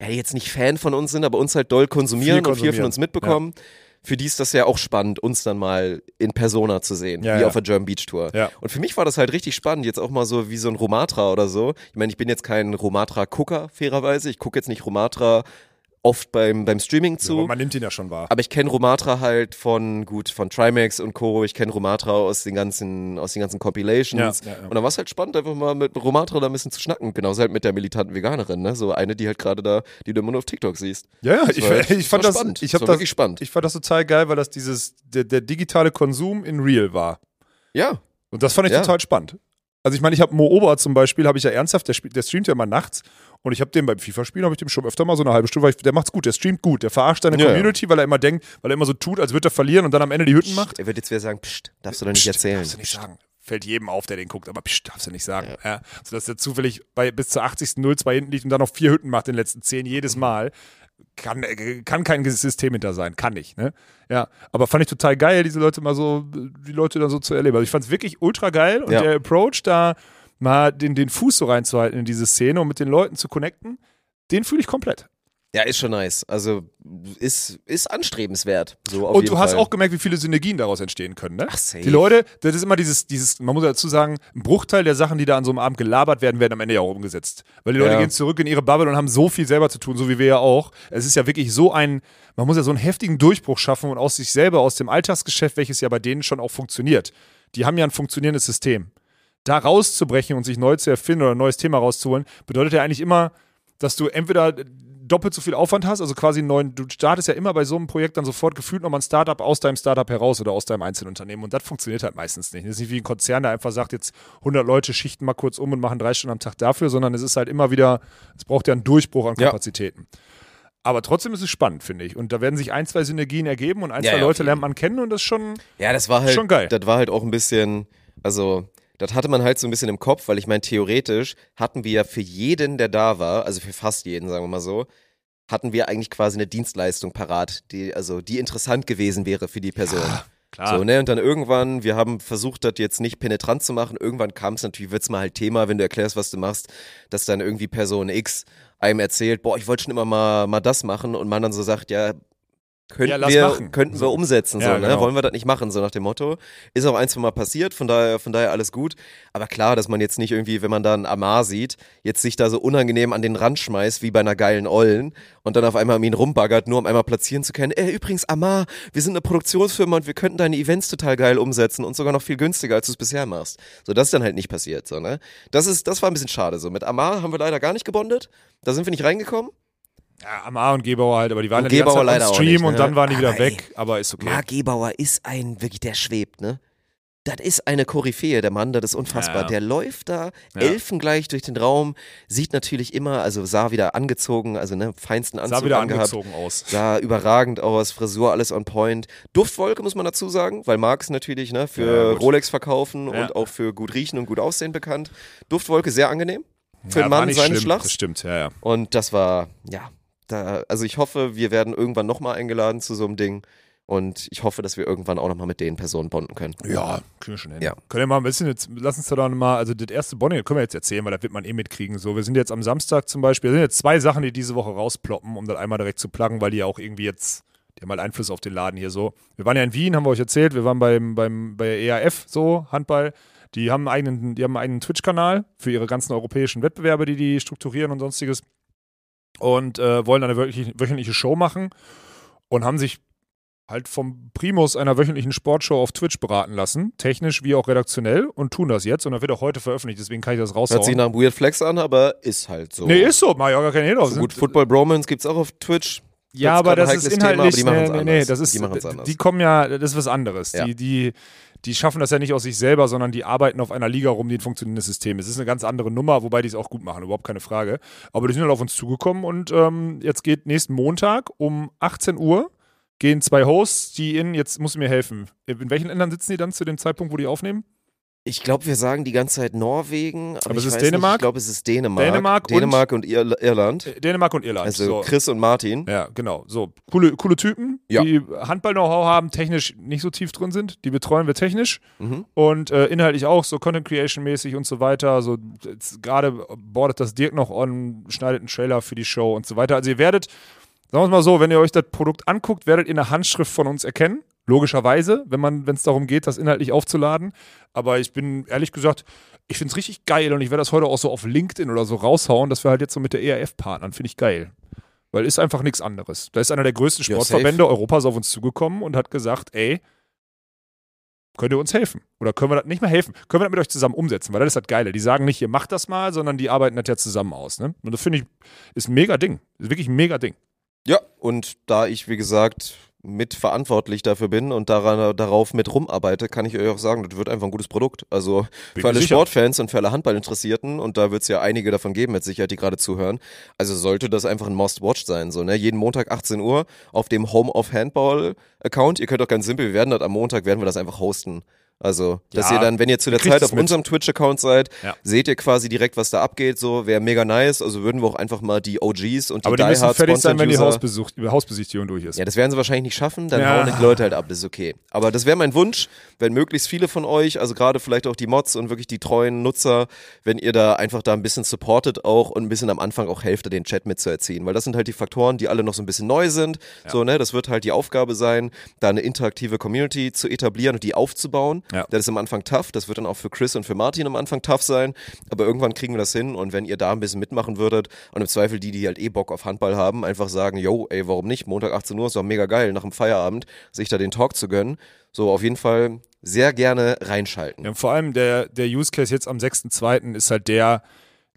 ja, jetzt nicht Fan von uns sind, aber uns halt doll konsumieren Viel und viel von konsumieren. uns mitbekommen. Für die ist das ja auch spannend, uns dann mal in Persona zu sehen, Ja, wie ja. auf der German Beach Tour. Ja. Und für mich war das halt richtig spannend, jetzt auch mal so wie so ein Romatra oder so. Ich meine, ich bin jetzt kein Romatra-Gucker, fairerweise. Ich gucke jetzt nicht Romatra oft beim, beim Streaming zu. aber man nimmt ihn ja schon wahr. Aber ich kenne Romatra halt von, gut, von Trimax und Co. Ich kenne Romatra aus den ganzen, aus den ganzen Compilations. Ja, ja, ja. Und dann war es halt spannend, einfach mal mit Romatra da ein bisschen zu schnacken. Genauso halt mit der militanten Veganerin, ne? So eine, die halt gerade da, die du immer nur auf TikTok siehst. Ja, ja, ich, halt- ich fand das, spannend. ich Das das, wirklich spannend. ich fand das total geil, weil das dieses, der, der digitale Konsum in real war. Ja. Und das fand ich Ja. total spannend. Also ich meine, ich habe Mo Ober zum Beispiel, habe ich ja ernsthaft, der, der streamt ja immer nachts und ich habe den beim FIFA-Spielen, habe ich dem schon öfter mal so eine halbe Stunde, weil ich, der macht's gut, der streamt gut, der verarscht seine Ja, ja. Community, weil er immer denkt, weil er immer so tut, als würde er verlieren und dann am Ende die Hütten macht. Er wird jetzt wieder sagen, pst, darfst du doch nicht Psst, erzählen. Darfst du nicht sagen. Fällt jedem auf, der den guckt, aber psst, darfst du nicht sagen. Ja. Sodass er zufällig bei bis zur 80. 0-2 hinten liegt und dann noch vier Hütten macht in den letzten zehn jedes Mhm. Mal. Kann, äh, kann kein System hinter sein, kann nicht. Ne? Ja, aber fand ich total geil, diese Leute mal so, die Leute dann so zu erleben. Also ich fand es wirklich ultra geil und Ja. der Approach da mal den, den Fuß so reinzuhalten in diese Szene und mit den Leuten zu connecten, den fühle ich komplett. Ja, ist schon nice. Also ist, ist anstrebenswert. So auf Und du hast Fall. auch gemerkt, wie viele Synergien daraus entstehen können, ne? Ach, safe. Die Leute, das ist immer dieses, dieses, man muss dazu sagen, ein Bruchteil der Sachen, die da an so einem Abend gelabert werden, werden am Ende ja auch umgesetzt. Weil die Leute Ja. gehen zurück in ihre Bubble und haben so viel selber zu tun, so wie wir ja auch. Es ist ja wirklich so ein, man muss ja so einen heftigen Durchbruch schaffen und aus sich selber, aus dem Alltagsgeschäft, welches ja bei denen schon auch funktioniert. Die haben ja ein funktionierendes System. Da rauszubrechen und sich neu zu erfinden oder ein neues Thema rauszuholen, bedeutet ja eigentlich immer, dass du entweder doppelt so viel Aufwand hast, also quasi einen neuen, du startest ja immer bei so einem Projekt dann sofort gefühlt nochmal ein Startup aus deinem Startup heraus oder aus deinem Einzelunternehmen und das funktioniert halt meistens nicht. Das ist nicht wie ein Konzern, der einfach sagt, jetzt 100 Leute schichten mal kurz um und machen drei Stunden am Tag dafür, sondern es ist halt immer wieder, es braucht ja einen Durchbruch an Ja. Kapazitäten. Aber trotzdem ist es spannend, finde ich. Und da werden sich ein, zwei Synergien ergeben und ein, Ja, zwei ja, Leute lernt man kennen und das ist schon, Ja, das war halt, Schon geil. das war halt auch ein bisschen, also, das hatte man halt so ein bisschen im Kopf, weil ich meine, theoretisch hatten wir ja für jeden, der da war, also für fast jeden, sagen wir mal so, hatten wir eigentlich quasi eine Dienstleistung parat, die, also die interessant gewesen wäre für die Person. Klar. So, ne? Und dann irgendwann, wir haben versucht, das jetzt nicht penetrant zu machen. Irgendwann kam es natürlich, wird's mal halt Thema, wenn du erklärst, was du machst, dass dann irgendwie Person X einem erzählt, boah, ich wollte schon immer mal, mal das machen und man dann so sagt, ja, könnten, Ja, wir, machen. könnten So. wir umsetzen, so, Ja, ne? genau. Wollen wir das nicht machen, so nach dem Motto. Ist auch ein, zwei Mal passiert, von daher, von daher alles gut. Aber klar, dass man jetzt nicht irgendwie, wenn man da einen Amar sieht, jetzt sich da so unangenehm an den Rand schmeißt, wie bei einer geilen Ollen und dann auf einmal um ihn rumbaggert, nur um einmal platzieren zu können. Ey, übrigens, Amar, wir sind eine Produktionsfirma und wir könnten deine Events total geil umsetzen und sogar noch viel günstiger, als du es bisher machst. So, das ist dann halt nicht passiert, so, ne? Das ist, das war ein bisschen schade, so. Mit Amar haben wir leider gar nicht gebondet. Da sind wir nicht reingekommen. Ja, Amar und Gebauer halt, aber die waren Und ja Gebauer leider Stream nicht, und ne? dann waren die wieder Aber weg, aber ist okay. Marc Gebauer ist ein, wirklich, der schwebt, ne? Das ist eine Koryphäe, der Mann, das ist unfassbar. Ja. Der läuft da Ja. elfengleich durch den Raum, sieht natürlich immer, also sah wieder angezogen, also ne, feinsten Anzug Sah wieder angehabt. angezogen aus. Sah überragend aus, Frisur, alles on point. Duftwolke muss man dazu sagen, weil ist natürlich ne, Ja, für gut. Rolex verkaufen Ja. und auch für gut riechen und gut aussehen bekannt. Duftwolke sehr angenehm für ja, einen war Mann seines schlimm, Schlags. Das stimmt, ja, ja. Und das war, ja, da, also ich hoffe, wir werden irgendwann nochmal eingeladen zu so einem Ding. Und ich hoffe, dass wir irgendwann auch nochmal mit den Personen bonden können. Ja, kriegen wir schon hin. Ja. Können wir mal ein bisschen jetzt, lass uns da dann mal, also das erste Bonnie, können wir jetzt erzählen, weil das wird man eh mitkriegen. So, wir sind jetzt am Samstag zum Beispiel, da sind jetzt zwei Sachen, die diese Woche rausploppen, um das einmal direkt zu pluggen, weil die ja auch irgendwie jetzt, die haben halt Einfluss auf den Laden hier so. Wir waren ja in Wien, haben wir euch erzählt, wir waren beim, beim, bei EAF so, Handball. Die haben einen eigenen, die haben einen Twitch-Kanal für ihre ganzen europäischen Wettbewerbe, die die strukturieren und sonstiges. Und äh, wollen eine wöchentliche, Show machen und haben sich halt vom Primus einer wöchentlichen Sportshow auf Twitch beraten lassen, technisch wie auch redaktionell und tun das jetzt und das wird auch heute veröffentlicht, deswegen kann ich das Hört sich raushauen. nach einem Weird Flex an, aber ist halt so. Nee, ist so, mach ich auch gar keine Hehl drauf. so gut, Football Bromance gibt's auch auf Twitch. ja, aber das ist heikles Thema, aber inhaltlich, die nee, nee, das ist, Die die kommen ja, das ist was anderes. Ja. Die, die, die schaffen das ja nicht aus sich selber, sondern die arbeiten auf einer Liga rum, die ein funktionierendes System ist. Es ist eine ganz andere Nummer, wobei die es auch gut machen, überhaupt keine Frage. Aber die sind halt auf uns zugekommen und ähm, jetzt geht nächsten Montag um 18 Uhr gehen zwei Hosts, die in, jetzt musst du mir helfen. In welchen Ländern sitzen die dann zu dem Zeitpunkt, wo die aufnehmen? Ich glaube, wir sagen die ganze Zeit Norwegen, aber, Aber ich es ist Dänemark? Nicht, ich glaube, es ist Dänemark. Dänemark und- Dänemark und, Ir Irland. Äh, Dänemark und Irland. Also so. Chris und Martin. Ja, genau. So, coole, coole Typen, Ja. die Handball-Know-how haben, technisch nicht so tief drin sind. Die betreuen wir technisch Mhm. und äh, inhaltlich auch, so Content Creation-mäßig und so weiter. So, gerade bordet das Dirk noch on, schneidet einen Trailer für die Show und so weiter. Also ihr werdet, sagen wir es mal so, wenn ihr euch das Produkt anguckt, werdet ihr eine Handschrift von uns erkennen. Logischerweise, wenn man, wenn es darum geht, das inhaltlich aufzuladen. Aber ich bin ehrlich gesagt, ich finde es richtig geil und ich werde das heute auch so auf LinkedIn oder so raushauen, dass wir halt jetzt so mit der ERF partnern. Finde ich geil. Weil ist einfach nichts anderes. Da ist einer der größten Sportverbände Europas auf uns zugekommen und hat gesagt, ey, könnt ihr uns helfen? Oder können wir das nicht mehr helfen? Können wir das mit euch zusammen umsetzen? Weil das ist das Geile. Die sagen nicht, ihr macht das mal, sondern die arbeiten das ja zusammen aus. Ne? Und das finde ich, ist ein mega Ding. Ist wirklich ein mega Ding. Ja, und da ich, wie gesagt, mitverantwortlich dafür bin und daran, darauf mit rumarbeite, kann ich euch auch sagen, das wird einfach ein gutes Produkt. Also Bin für alle sicher. Sportfans und für alle Handballinteressierten, und da wird es ja einige davon geben, mit Sicherheit, die gerade zuhören, also sollte das einfach ein Must-Watch sein. So, ne? Jeden Montag 18 Uhr auf dem Home of Handball-Account. Ihr könnt auch ganz simpel, wir werden das am Montag, werden wir das einfach hosten. Also, dass Ja, ihr dann, wenn ihr zu der Zeit auf mit. unserem Twitch-Account seid, Ja. seht ihr quasi direkt, was da abgeht. So, wäre mega nice. Also würden wir auch einfach mal die OGs und die Aber die müssen Diehards fertig sein, wenn die Hausbesuch, die Hausbesichtigung durch ist. ja, das werden sie wahrscheinlich nicht schaffen, dann Ja. hauen die Leute halt ab, das ist okay. Aber das wäre mein Wunsch, wenn möglichst viele von euch, also gerade vielleicht auch die Mods und wirklich die treuen Nutzer, wenn ihr da einfach da ein bisschen supportet auch und ein bisschen am Anfang auch helft, den Chat mitzuerziehen. Weil das sind halt die Faktoren, die alle noch so ein bisschen neu sind. So, ne, das wird halt die Aufgabe sein, da eine interaktive Community zu etablieren und die aufzubauen. Ja. Das ist am Anfang tough, das wird dann auch für Chris und für Martin am Anfang tough sein, aber irgendwann kriegen wir das hin und wenn ihr da ein bisschen mitmachen würdet und im Zweifel die, die halt eh Bock auf Handball haben, einfach sagen, yo, ey, warum nicht? Montag 18 Uhr ist doch mega geil, nach dem Feierabend sich da den Talk zu gönnen. So, auf jeden Fall sehr gerne reinschalten. Ja, vor allem der, der Use Case jetzt am 6.2. ist halt der,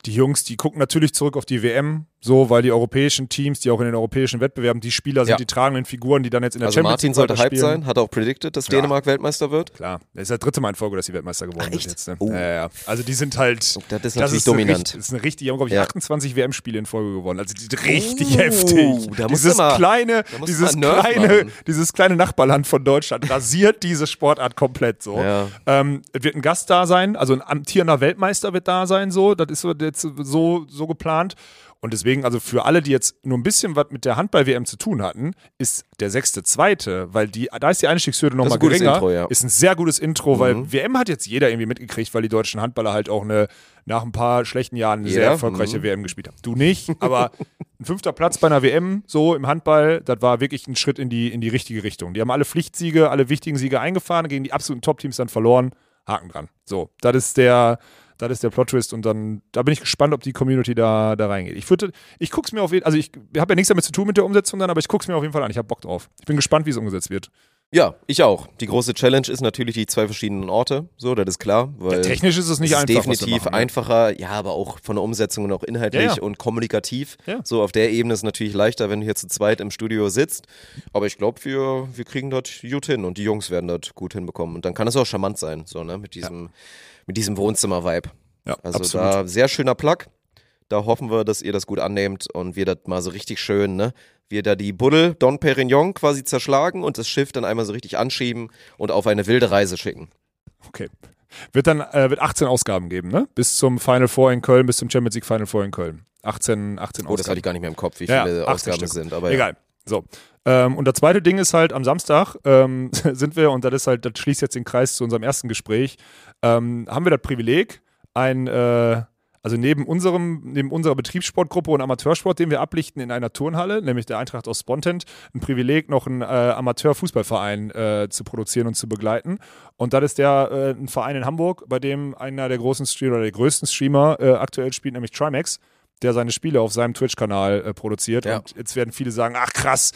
die Jungs, die gucken natürlich zurück auf die WM, so, weil die europäischen Teams, die auch in den europäischen Wettbewerben, die Spieler sind Ja. die tragenden Figuren, die dann jetzt in der Also Champions Martin League sollte hyped weiterspielen. sein, hat auch predicted, dass Ja. Dänemark Weltmeister wird. Klar, das ist das dritte Mal in Folge, dass die Weltmeister geworden Ach, sind jetzt. Ne? Oh. Ja. Also die sind halt. Das ist natürlich ist eine dominant. Richtig, das ist eine richtig, die haben, glaube ich, Ja. 28 WM-Spiele in Musik gewonnen. Also die sind richtig Oh, heftig. dieses mal- kleine, dieses kleine, machen. dieses kleine Nachbarland von Deutschland rasiert diese Sportart komplett so. Ähm, es wird ein Gast da sein, also ein amtierender Weltmeister wird da sein, so. Das ist jetzt so, so geplant. Und deswegen, also für alle, die jetzt nur ein bisschen was mit der Handball-WM zu tun hatten, ist der sechste, zweite, weil die, da ist die Einstiegshürde nochmal geringer. Intro, ja. Ist ein sehr gutes Intro, weil Mhm. WM hat jetzt jeder irgendwie mitgekriegt, weil die deutschen Handballer halt auch eine, nach ein paar schlechten Jahren eine sehr Jeder? erfolgreiche Mhm. WM gespielt haben. Du nicht, aber ein fünfter Platz bei einer WM, so im Handball, das war wirklich ein Schritt in die, in die richtige Richtung. Die haben alle Pflichtsiege, alle wichtigen Siege eingefahren, gegen die absoluten Top-Teams dann verloren. Haken dran. So, das ist der, das ist der Plot-Twist und dann, da bin ich gespannt, ob die Community da, da reingeht. Ich würde, ich guck's mir auf jeden also ich habe ja nichts damit zu tun mit der Umsetzung dann, aber ich guck's mir auf jeden Fall an. Ich habe Bock drauf. Ich bin gespannt, wie es umgesetzt wird. Ja, ich auch. Die große Challenge ist natürlich die zwei verschiedenen Orte. So, das ist klar. Weil Ja, technisch ist es nicht einfach. definitiv machen, ne? einfacher, ja, aber auch von der Umsetzung und auch inhaltlich Ja, ja. und kommunikativ. Ja. So, auf der Ebene ist es natürlich leichter, wenn du hier zu zweit im Studio sitzt. Aber ich glaube, wir, wir kriegen das gut hin und die Jungs werden das gut hinbekommen. Und dann kann es auch charmant sein, so, ne, mit diesem, mit diesem Wohnzimmer-Vibe. Ja, Also absolut. da sehr schöner Plug. Da hoffen wir, dass ihr das gut annehmt und wir das mal so richtig schön, ne? Wir da die Buddel Don Perignon quasi zerschlagen und das Schiff dann einmal so richtig anschieben und auf eine wilde Reise schicken. Okay. Wird dann äh, wird 18 Ausgaben geben, ne? Bis zum Final Four in Köln, bis zum Champions League Final Four in Köln. 18, 18 Oh, das hatte Ausgaben. ich gar nicht mehr im Kopf, wie Ja, viele ja, 18 Ausgaben Stück. es sind. Aber ja. Egal. So. Ähm, und das zweite Ding ist halt, am Samstag ähm, sind wir, und das ist halt, das schließt jetzt den Kreis zu unserem ersten Gespräch, ähm, haben wir das Privileg, ein, äh, also neben unserem, neben unserer Betriebssportgruppe und Amateursport, den wir ablichten in einer Turnhalle, nämlich der Eintracht aus Spontent, ein Privileg, noch einen äh, Amateurfußballverein äh, zu produzieren und zu begleiten. Und das ist der äh, ein Verein in Hamburg, bei dem einer der großen Streamer oder der größten Streamer äh, aktuell spielt, nämlich Trimax, der seine Spiele auf seinem Twitch-Kanal äh, produziert. Ja. Und jetzt werden viele sagen, ach krass,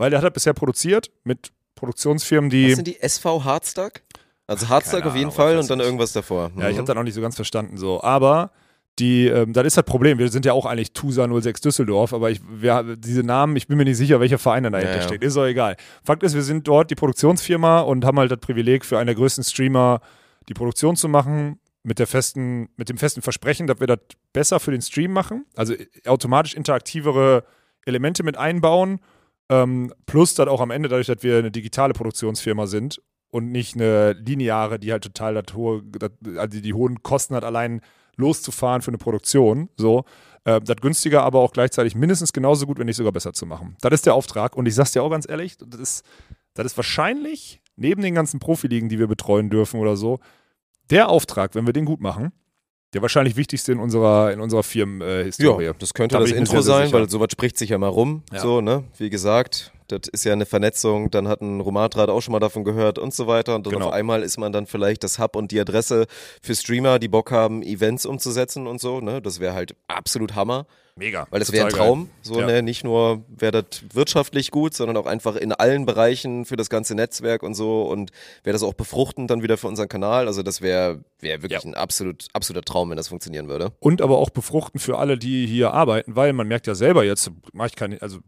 weil der hat das bisher produziert mit Produktionsfirmen, die. Was sind die SV Hardstack? Also Hardstack auf jeden Ahnung, Fall und dann irgendwas davor. Ja, ich Mhm. habe das noch nicht so ganz verstanden so. Aber die, ähm, das ist das Problem. Wir sind ja auch eigentlich TUSA 06 Düsseldorf, aber ich, wir, diese Namen, ich bin mir nicht sicher, welcher Verein dahinter Ja, steht. Ist auch egal. Fakt ist, wir sind dort die Produktionsfirma und haben halt das Privileg, für einen der größten Streamer die Produktion zu machen. Mit, der festen, mit dem festen Versprechen, dass wir das besser für den Stream machen, also automatisch interaktivere Elemente mit einbauen, ähm, plus dann auch am Ende, dadurch, dass wir eine digitale Produktionsfirma sind und nicht eine lineare, die halt total das hohe, das, also die hohen Kosten hat, allein loszufahren für eine Produktion, so, äh, das günstiger, aber auch gleichzeitig mindestens genauso gut, wenn nicht sogar besser zu machen. Das ist der Auftrag und ich sag's dir auch ganz ehrlich, das ist, das ist wahrscheinlich neben den ganzen Profiligen, die wir betreuen dürfen oder so, der Auftrag, wenn wir den gut machen, der wahrscheinlich wichtigste in unserer, in unserer Firmenhistorie. Ja, das könnte Da das Intro sein, weil sowas spricht sich ja mal rum. Ja. So, ne? Wie gesagt, das ist ja eine Vernetzung. Dann hat ein Romatrat auch schon mal davon gehört und so weiter. Und dann Genau. auf einmal ist man dann vielleicht das Hub und die Adresse für Streamer, die Bock haben, Events umzusetzen und so. Ne? Das wäre halt absolut Hammer. Mega. Weil das wäre ein Traum. So, Ja. ne? Nicht nur wäre das wirtschaftlich gut, sondern auch einfach in allen Bereichen für das ganze Netzwerk und so. Und wäre das auch befruchtend dann wieder für unseren Kanal. Also das wäre wär wirklich Ja. ein absolut, absoluter Traum, wenn das funktionieren würde. Und aber auch befruchten für alle, die hier arbeiten, weil man merkt ja selber jetzt, mach ich keine, also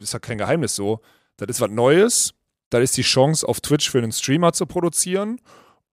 ist ja kein Geheimnis so, das ist was Neues, das ist die Chance auf Twitch für einen Streamer zu produzieren.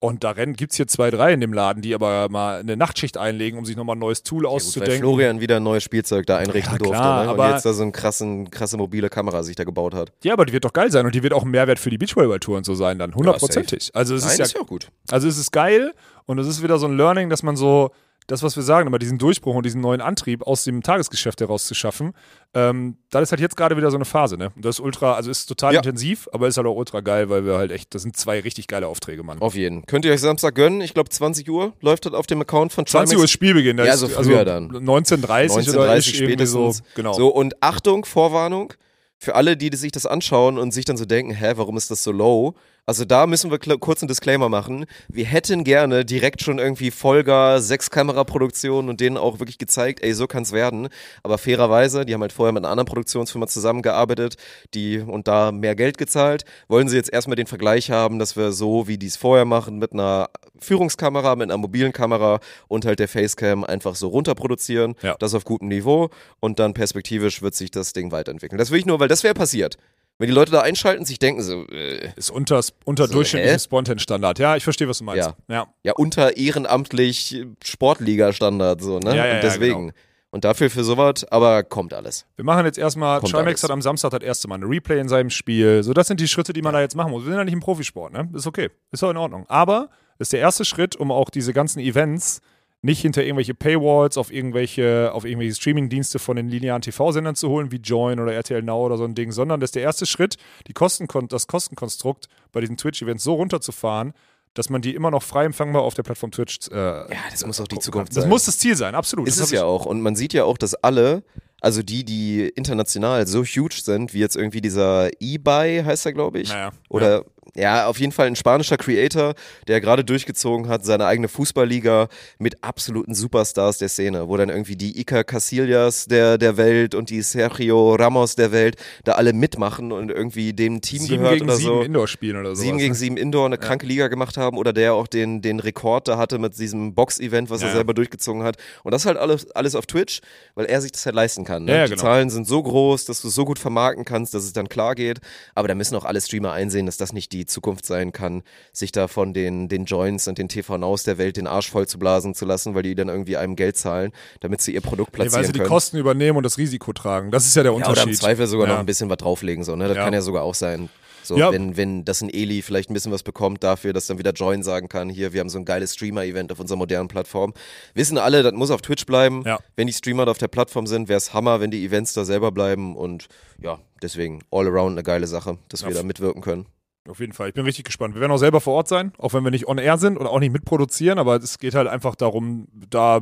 Und da rennen, gibt's hier zwei, drei in dem Laden, die aber mal eine Nachtschicht einlegen, um sich nochmal ein neues Tool Ja, gut, weil auszudenken. Florian wieder ein neues Spielzeug da einrichten Ja, durfte. klar, ne? Und aber- jetzt da so eine krassen, krasse mobile Kamera sich da gebaut hat. ja, aber die wird doch geil sein und die wird auch ein Mehrwert für die Beachvolleyball-Tour und so sein dann, hundertprozentig. also es Nein, ist ja ist ja auch gut. Also es ist geil und es ist wieder so ein Learning, dass man so, das, was wir sagen, aber diesen Durchbruch und diesen neuen Antrieb aus dem Tagesgeschäft heraus zu schaffen, ähm, das ist halt jetzt gerade wieder so eine Phase, ne? Und das ist ultra, also ist total Ja. intensiv, aber ist halt auch ultra geil, weil wir halt echt, das sind zwei richtig geile Aufträge, Mann. Auf jeden. Könnt ihr euch Samstag gönnen? Ich glaube 20 Uhr läuft das auf dem Account von 20 Uhr ist Spielbeginn, da Ja, so früher dann. 19.30 oder 19.30 ist irgendwie so, spätestens. genau. So, und Achtung, Vorwarnung, für alle, die sich das anschauen und sich dann so denken, hä, warum ist das so low? Also da müssen wir kurz einen Disclaimer machen. Wir hätten gerne direkt schon irgendwie Folger, sechs Kameraproduktionen und denen auch wirklich gezeigt, ey, so kann's werden. Aber fairerweise, die haben halt vorher mit einer anderen Produktionsfirma zusammengearbeitet, die und da mehr Geld gezahlt, wollen sie jetzt erstmal den Vergleich haben, dass wir so, wie die es vorher machen, mit einer Führungskamera, mit einer mobilen Kamera und halt der Facecam einfach so runterproduzieren. Ja. Das auf gutem Niveau und dann perspektivisch wird sich das Ding weiterentwickeln. Das will ich nur, weil das wäre passiert. Wenn die Leute da einschalten, sich denken so, äh, Ist unter, unter So, durchschnittlichem hä? Spontan-Standard. Ja, ich verstehe, was du meinst. Ja. ja, unter ehrenamtlich Sportliga-Standard, so, ne? Ja, ja, ja, und deswegen. genau. Und dafür für sowas, aber kommt alles. Wir machen jetzt erstmal, Trimax hat am Samstag das erste Mal ein Replay in seinem Spiel. So, das sind die Schritte, die man da jetzt machen muss. Wir sind ja nicht im Profisport, ne? Ist okay. Ist auch in Ordnung. Aber ist der erste Schritt, um auch diese ganzen Events nicht hinter irgendwelche Paywalls auf irgendwelche, auf irgendwelche Streaming-Dienste von den linearen TV-Sendern zu holen, wie Join oder RTL Now oder so ein Ding, sondern das ist der erste Schritt, die Kosten, das Kostenkonstrukt bei diesen Twitch-Events so runterzufahren, dass man die immer noch frei empfangbar auf der Plattform Twitch. Äh, ja, das muss auch die Zukunft das sein. Das muss das Ziel sein, absolut. Ist es ja auch. Und man sieht ja auch, dass alle, also die, die international so huge sind, wie jetzt irgendwie dieser eBay heißt er, glaube ich. Naja, Oder ja. Ja, auf jeden Fall ein spanischer Creator, der gerade durchgezogen hat, seine eigene Fußballliga mit absoluten Superstars der Szene, wo dann irgendwie die Iker Casillas der, der Welt und die Sergio Ramos der Welt da alle mitmachen und irgendwie dem Team sieben gehört gegen oder sieben so. Indoor spielen oder so. Sieben gegen sieben Indoor, eine kranke Liga gemacht haben oder der auch den, den Rekord da hatte mit diesem Box-Event, was Ja, er ja. selber durchgezogen hat. Und das halt alles, alles auf Twitch, weil er sich das halt leisten kann. Ne? Ja, ja, Die genau. Zahlen sind so groß, dass du es so gut vermarkten kannst, dass es dann klar geht. Aber da müssen auch alle Streamer einsehen, dass das nicht die Zukunft sein kann, sich da von den, den Joints und den TV-Naus der Welt den Arsch voll zu blasen zu lassen, weil die dann irgendwie einem Geld zahlen, damit sie ihr Produkt Nee, platzieren weil sie die können. Kosten übernehmen und das Risiko tragen. Das ist ja der Ja, oder Unterschied. im Zweifel sogar Ja. noch ein bisschen was drauflegen, so, ne? Das Ja. kann ja sogar auch sein. So, Ja. wenn, wenn das ein Eli vielleicht ein bisschen was bekommt dafür, dass dann wieder Join sagen kann, hier, wir haben so ein geiles Streamer-Event auf unserer modernen Plattform. Wissen alle, das muss auf Twitch bleiben. Ja. Wenn die Streamer da auf der Plattform sind, wäre es Hammer, wenn die Events da selber bleiben und ja, deswegen all around eine geile Sache, dass wir Ja. da mitwirken können. Auf jeden Fall. Ich bin richtig gespannt. Wir werden auch selber vor Ort sein, auch wenn wir nicht on air sind oder auch nicht mitproduzieren, aber es geht halt einfach darum, da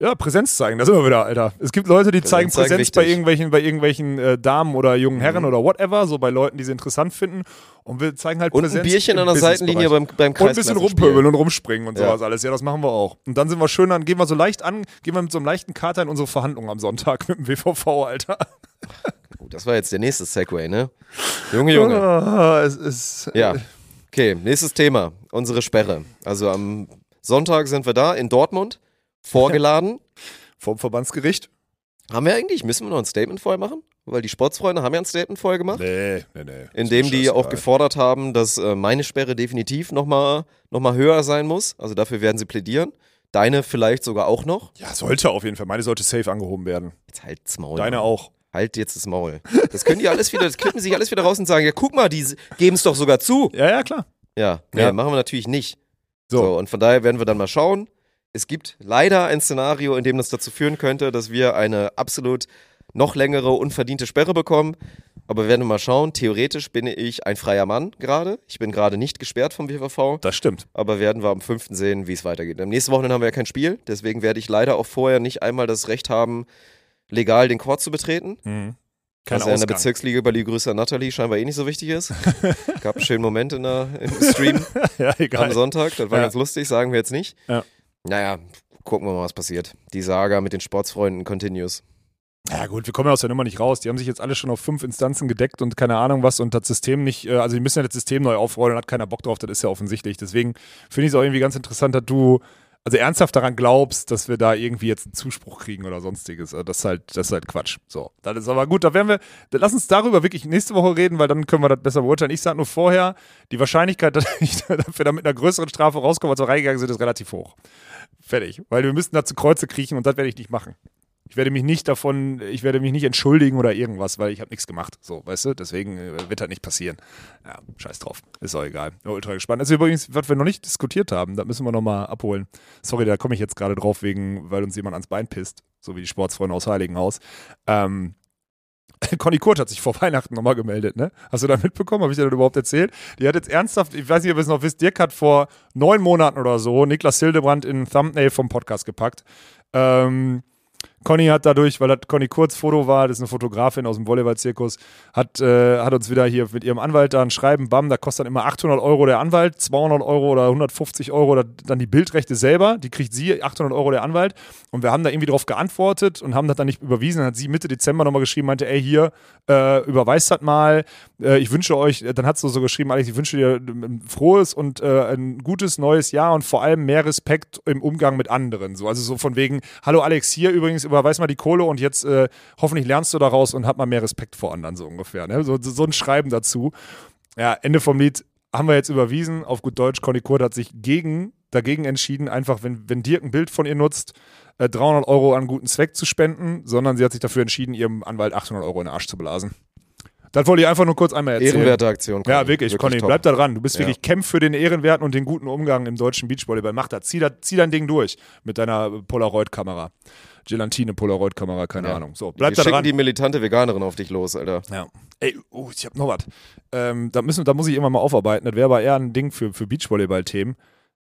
ja, Präsenz zeigen. Da sind wir wieder, Alter. Es gibt Leute, die Präsenz zeigen Präsenz bei wichtig. irgendwelchen, bei irgendwelchen äh, Damen oder jungen Herren Mhm. oder whatever, so bei Leuten, die sie interessant finden. Und wir zeigen halt Und Präsenz. ein Bierchen an der Seitenlinie beim, beim und ein bisschen rumpöbeln und rumspringen und Ja. sowas alles. Ja, das machen wir auch. Und dann sind wir schön, dann gehen wir so leicht an, gehen wir mit so einem leichten Kater in unsere Verhandlungen am Sonntag mit dem WVV, Alter. Gut, das war jetzt der nächste Segway, ne? Junge, Junge. Ah, es ist. Ja. Okay, nächstes Thema. Unsere Sperre. Also am Sonntag sind wir da in Dortmund, vorgeladen. Vom Verbandsgericht? Haben wir eigentlich? Müssen wir noch ein Statement vorher machen? Weil die Sportsfreunde haben ja ein Statement vorher gemacht, Nee, nee, nee. in dem die auch scheißegal. gefordert haben, dass äh, meine Sperre definitiv nochmal noch mal höher sein muss. Also dafür werden sie plädieren. Deine vielleicht sogar auch noch. Ja, sollte auf jeden Fall. Meine sollte safe angehoben werden. Jetzt halt's Maul. Deine auch. Halt jetzt das Maul. Das können die alles wieder, das klippen sich alles wieder raus und sagen, ja guck mal, die geben es doch sogar zu. Ja, ja, klar. Ja, nee, Ja. machen wir natürlich nicht. So. So. und von daher werden wir dann mal schauen. Es gibt leider ein Szenario, in dem das dazu führen könnte, dass wir eine absolut noch längere unverdiente Sperre bekommen. Aber wir werden mal schauen. Theoretisch bin ich ein freier Mann gerade. Ich bin gerade nicht gesperrt vom WVV. Das stimmt. Aber werden wir am 5. sehen, wie es weitergeht. Am nächsten Wochenende haben wir ja kein Spiel. Deswegen werde ich leider auch vorher nicht einmal das Recht haben, legal den Court zu betreten. Mhm. Kein Was ja in der. Bezirksliga bei Liebe Grüße an Nathalie scheinbar eh nicht so wichtig ist. Gab einen schönen Moment in der, im Stream ja, am. Sonntag. Das war Ja. ganz lustig, sagen wir jetzt nicht. Ja. Naja, gucken wir mal, was passiert. Die Saga mit den Sportsfreunden continues. Ja gut, wir kommen ja aus der Nummer nicht raus. Die haben sich jetzt alle schon auf fünf Instanzen gedeckt und keine Ahnung was und das System nicht, äh, also die müssen ja das System neu aufrollen und hat keiner Bock drauf, das ist ja offensichtlich. Deswegen finde ich es auch irgendwie ganz interessant, dass du also ernsthaft daran glaubst, dass wir da irgendwie jetzt einen Zuspruch kriegen oder sonstiges. Also Das ist halt, das ist halt Quatsch. So, das ist aber gut. Da werden wir, lass uns darüber wirklich nächste Woche reden, weil dann können wir das besser beurteilen. Ich sage nur vorher, die Wahrscheinlichkeit, dass, ich, dass wir da mit einer größeren Strafe rauskommen, als wir reingegangen sind, ist relativ hoch. Fertig. Weil wir müssten da zu Kreuze kriechen und das werde ich nicht machen. Ich werde mich nicht davon, ich werde mich nicht entschuldigen oder irgendwas, weil ich habe nichts gemacht. So, weißt du? Deswegen äh, wird das nicht passieren. Ja, scheiß drauf. Ist auch egal. Ultra gespannt. Ist übrigens, was wir noch nicht diskutiert haben, da müssen wir nochmal abholen. Sorry, da komme ich jetzt gerade drauf, wegen, weil uns jemand ans Bein pisst, so wie die Sportsfreunde aus Heiligenhaus. Ähm, Conny Kurt hat sich vor Weihnachten nochmal gemeldet, ne? Hast du da mitbekommen? Habe ich dir das überhaupt erzählt? Die hat jetzt ernsthaft, ich weiß nicht, ob ihr es noch wisst, Dirk hat vor neun Monaten oder so Niklas Hildebrand in ein Thumbnail vom Podcast gepackt. Ähm, Conny hat dadurch, weil das Conny Kurz Foto war, das ist eine Fotografin aus dem Volleyball-Zirkus, hat, äh, hat uns wieder hier mit ihrem Anwalt da ein Schreiben, bam, da kostet dann immer 800 Euro der Anwalt, 200 Euro oder 150 Euro da- dann die Bildrechte selber, die kriegt sie, 800 Euro der Anwalt. Und wir haben da irgendwie drauf geantwortet und haben das dann nicht überwiesen, dann hat sie Mitte Dezember nochmal geschrieben, meinte, ey, hier, äh, überweist das mal, äh, ich wünsche euch, dann hat sie so geschrieben, Alex, ich wünsche dir ein frohes und äh, ein gutes neues Jahr und vor allem mehr Respekt im Umgang mit anderen, so, also so von wegen, hallo Alex, hier übrigens, überweis mal die Kohle und jetzt äh, hoffentlich lernst du daraus und hab mal mehr Respekt vor anderen, so ungefähr. Ne? So, so, ein Schreiben dazu. Ja, Ende vom Lied haben wir jetzt überwiesen. Auf gut Deutsch, Conny Kurt hat sich gegen, dagegen entschieden, einfach, wenn, wenn Dirk ein Bild von ihr nutzt, äh, 300 Euro an guten Zweck zu spenden, sondern sie hat sich dafür entschieden, ihrem Anwalt 800 Euro in den Arsch zu blasen. Das wollte ich einfach nur kurz einmal erzählen. Ehrenwerte Aktion. Ja, Conny. wirklich, Conny, top. bleib da dran. Du bist Ja. wirklich, kämpf für den Ehrenwerten und den guten Umgang im deutschen Beachvolleyball. Mach das, zieh, das, zieh dein Ding durch mit deiner Polaroid-Kamera. Gelatine Polaroid-Kamera, keine Ja. Ahnung. So, bleib Wir da schicken dran. die militante Veganerin auf dich los, Alter. Ja. Ey, oh, ich hab noch was. Ähm, da, müssen, da muss ich immer mal aufarbeiten. Das wäre aber eher ein Ding für, für Beachvolleyball-Themen.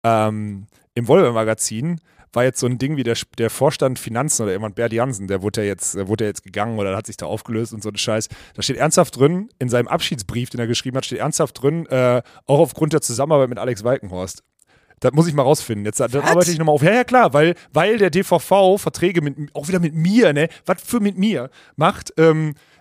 Ähm, Im Volleyball-Magazin war jetzt so ein Ding wie der, der Vorstand Finanzen oder jemand, Bert Jansen, der wurde ja jetzt, wurde ja jetzt gegangen oder hat sich da aufgelöst und so ein Scheiß. Da steht ernsthaft drin, in seinem Abschiedsbrief, den er geschrieben hat, steht ernsthaft drin, äh, auch aufgrund der Zusammenarbeit mit Alex Walkenhorst. Das muss ich mal rausfinden. Jetzt dann arbeite ich nochmal auf. Ja, ja, klar, weil, weil der DVV Verträge mit, auch wieder mit mir, ne, was für mit mir macht, ähm, äh,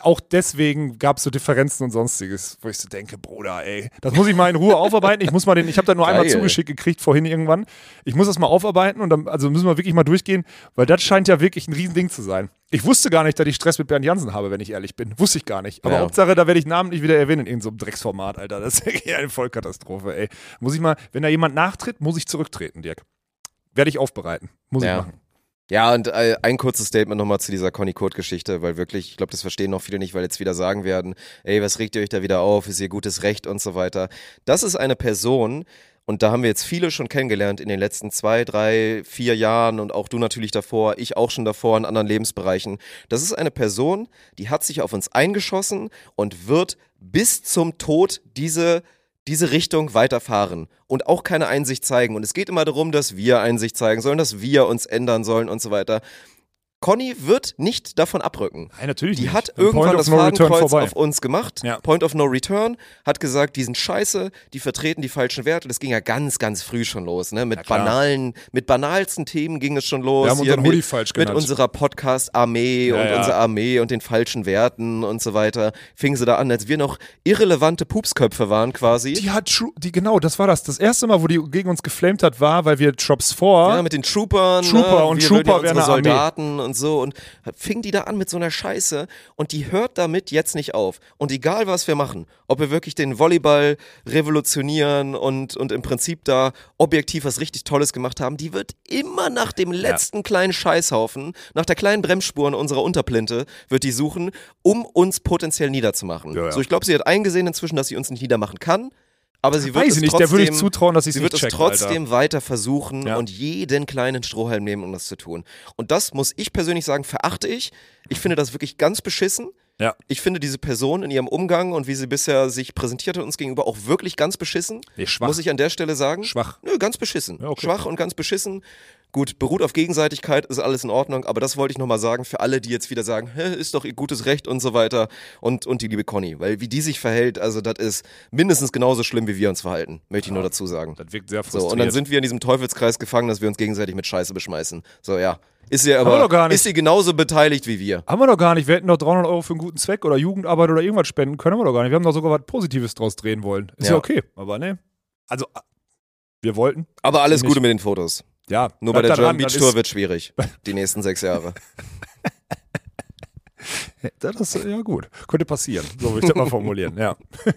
auch deswegen gab es so Differenzen und sonstiges, wo ich so denke, Bruder, ey, das muss ich mal in Ruhe aufarbeiten. Ich muss mal den, ich habe da nur einmal Geil. zugeschickt gekriegt vorhin irgendwann. Ich muss das mal aufarbeiten und dann, also müssen wir wirklich mal durchgehen, weil das scheint ja wirklich ein Riesending zu sein. Ich wusste gar nicht, dass ich Stress mit Bernd Jansen habe, wenn ich ehrlich bin. Wusste ich gar nicht. Aber Ja. Hauptsache, da werde ich namentlich wieder erwähnen in irgendeinem Drecksformat, Alter. Das ist wirklich eine Vollkatastrophe, ey. Muss ich mal, wenn da jemand nachtritt, muss ich zurücktreten, Dirk. Werde ich aufbereiten. Muss Ja. ich machen. Ja, und äh, ein kurzes Statement nochmal zu dieser Conny Kurt-Geschichte, weil wirklich, ich glaube, das verstehen noch viele nicht, weil jetzt wieder sagen werden, ey, was regt ihr euch da wieder auf, ist ihr gutes Recht und so weiter. Das ist eine Person, und da haben wir jetzt viele schon kennengelernt in den letzten zwei, drei, vier Jahren und auch du natürlich davor, ich auch schon davor in anderen Lebensbereichen. Das ist eine Person, die hat sich auf uns eingeschossen und wird bis zum Tod diese diese Richtung weiterfahren und auch keine Einsicht zeigen. Und es geht immer darum, dass wir Einsicht zeigen sollen, dass wir uns ändern sollen und so weiter. Conny wird nicht davon abrücken. Nein, natürlich Die nicht. hat Ein irgendwann das no Fadenkreuz auf uns gemacht. Ja. Point of no return. Hat gesagt, die sind scheiße, die vertreten die falschen Werte. Das ging ja ganz, ganz früh schon los. Ne? Mit banalen, mit banalsten Themen ging es schon los. Wir haben Hier unseren mit, Hoodie falsch Mit genannt. unserer Podcast-Armee Ja, und ja. unserer Armee und den falschen Werten und so weiter. Fingen sie da an, als wir noch irrelevante Pupsköpfe waren quasi. Die hat, Tru- die, genau, das war das. Das erste Mal, wo die gegen uns geflamed hat, war, weil wir Drops vor. Ja, mit den Troopern. Trooper ne? und wir Trooper Armee. Soldaten und so. Und fing die da an mit so einer Scheiße. Und die hört damit jetzt nicht auf. Und egal, was wir machen, ob wir wirklich den Volleyball revolutionieren und, und im Prinzip da objektiv was richtig Tolles gemacht haben, die wird immer nach dem letzten kleinen Scheißhaufen, nach der kleinen Bremsspur in unserer Unterplinte, wird die suchen, um uns potenziell niederzumachen. Ja, ja. So, ich glaube, sie hat eingesehen inzwischen, dass sie uns nicht niedermachen kann. Aber sie wird Weiß es ich nicht, trotzdem, der würde ich zutrauen, dass sie es Sie wird es checkt, trotzdem Alter. weiter versuchen Ja. und jeden kleinen Strohhalm nehmen, um das zu tun. Und das muss ich persönlich sagen, verachte ich. Ich finde das wirklich ganz beschissen. Ja. Ich finde diese Person in ihrem Umgang und wie sie bisher sich präsentiert hat uns gegenüber auch wirklich ganz beschissen. Nee, schwach. Muss ich an der Stelle sagen. Schwach. Nö, ganz beschissen. Ja, okay. Schwach und ganz beschissen. Gut, beruht auf Gegenseitigkeit, ist alles in Ordnung, aber das wollte ich nochmal sagen für alle, die jetzt wieder sagen, Hä, ist doch ihr gutes Recht und so weiter. Und, und die liebe Conny, weil wie die sich verhält, also das ist mindestens genauso schlimm, wie wir uns verhalten, möchte ich nur dazu sagen. Das wirkt sehr So, frustriert. und dann sind wir in diesem Teufelskreis gefangen, dass wir uns gegenseitig mit Scheiße beschmeißen. So, ja. Ist sie aber, doch gar nicht. ist sie genauso beteiligt wie wir. haben wir doch gar nicht. Wir hätten doch 300 Euro für einen guten Zweck oder Jugendarbeit oder irgendwas spenden können. Haben wir doch gar nicht. Wir haben doch sogar was Positives draus drehen wollen. Ist ja, Ja. okay. Aber ne. Also, wir wollten. Aber alles. Gute mit den Fotos. Ja. Nur bei der German Beach Tour wird schwierig. Die nächsten sechs Jahre. Das ist, ja gut, könnte passieren, so würde ich das mal formulieren, ja.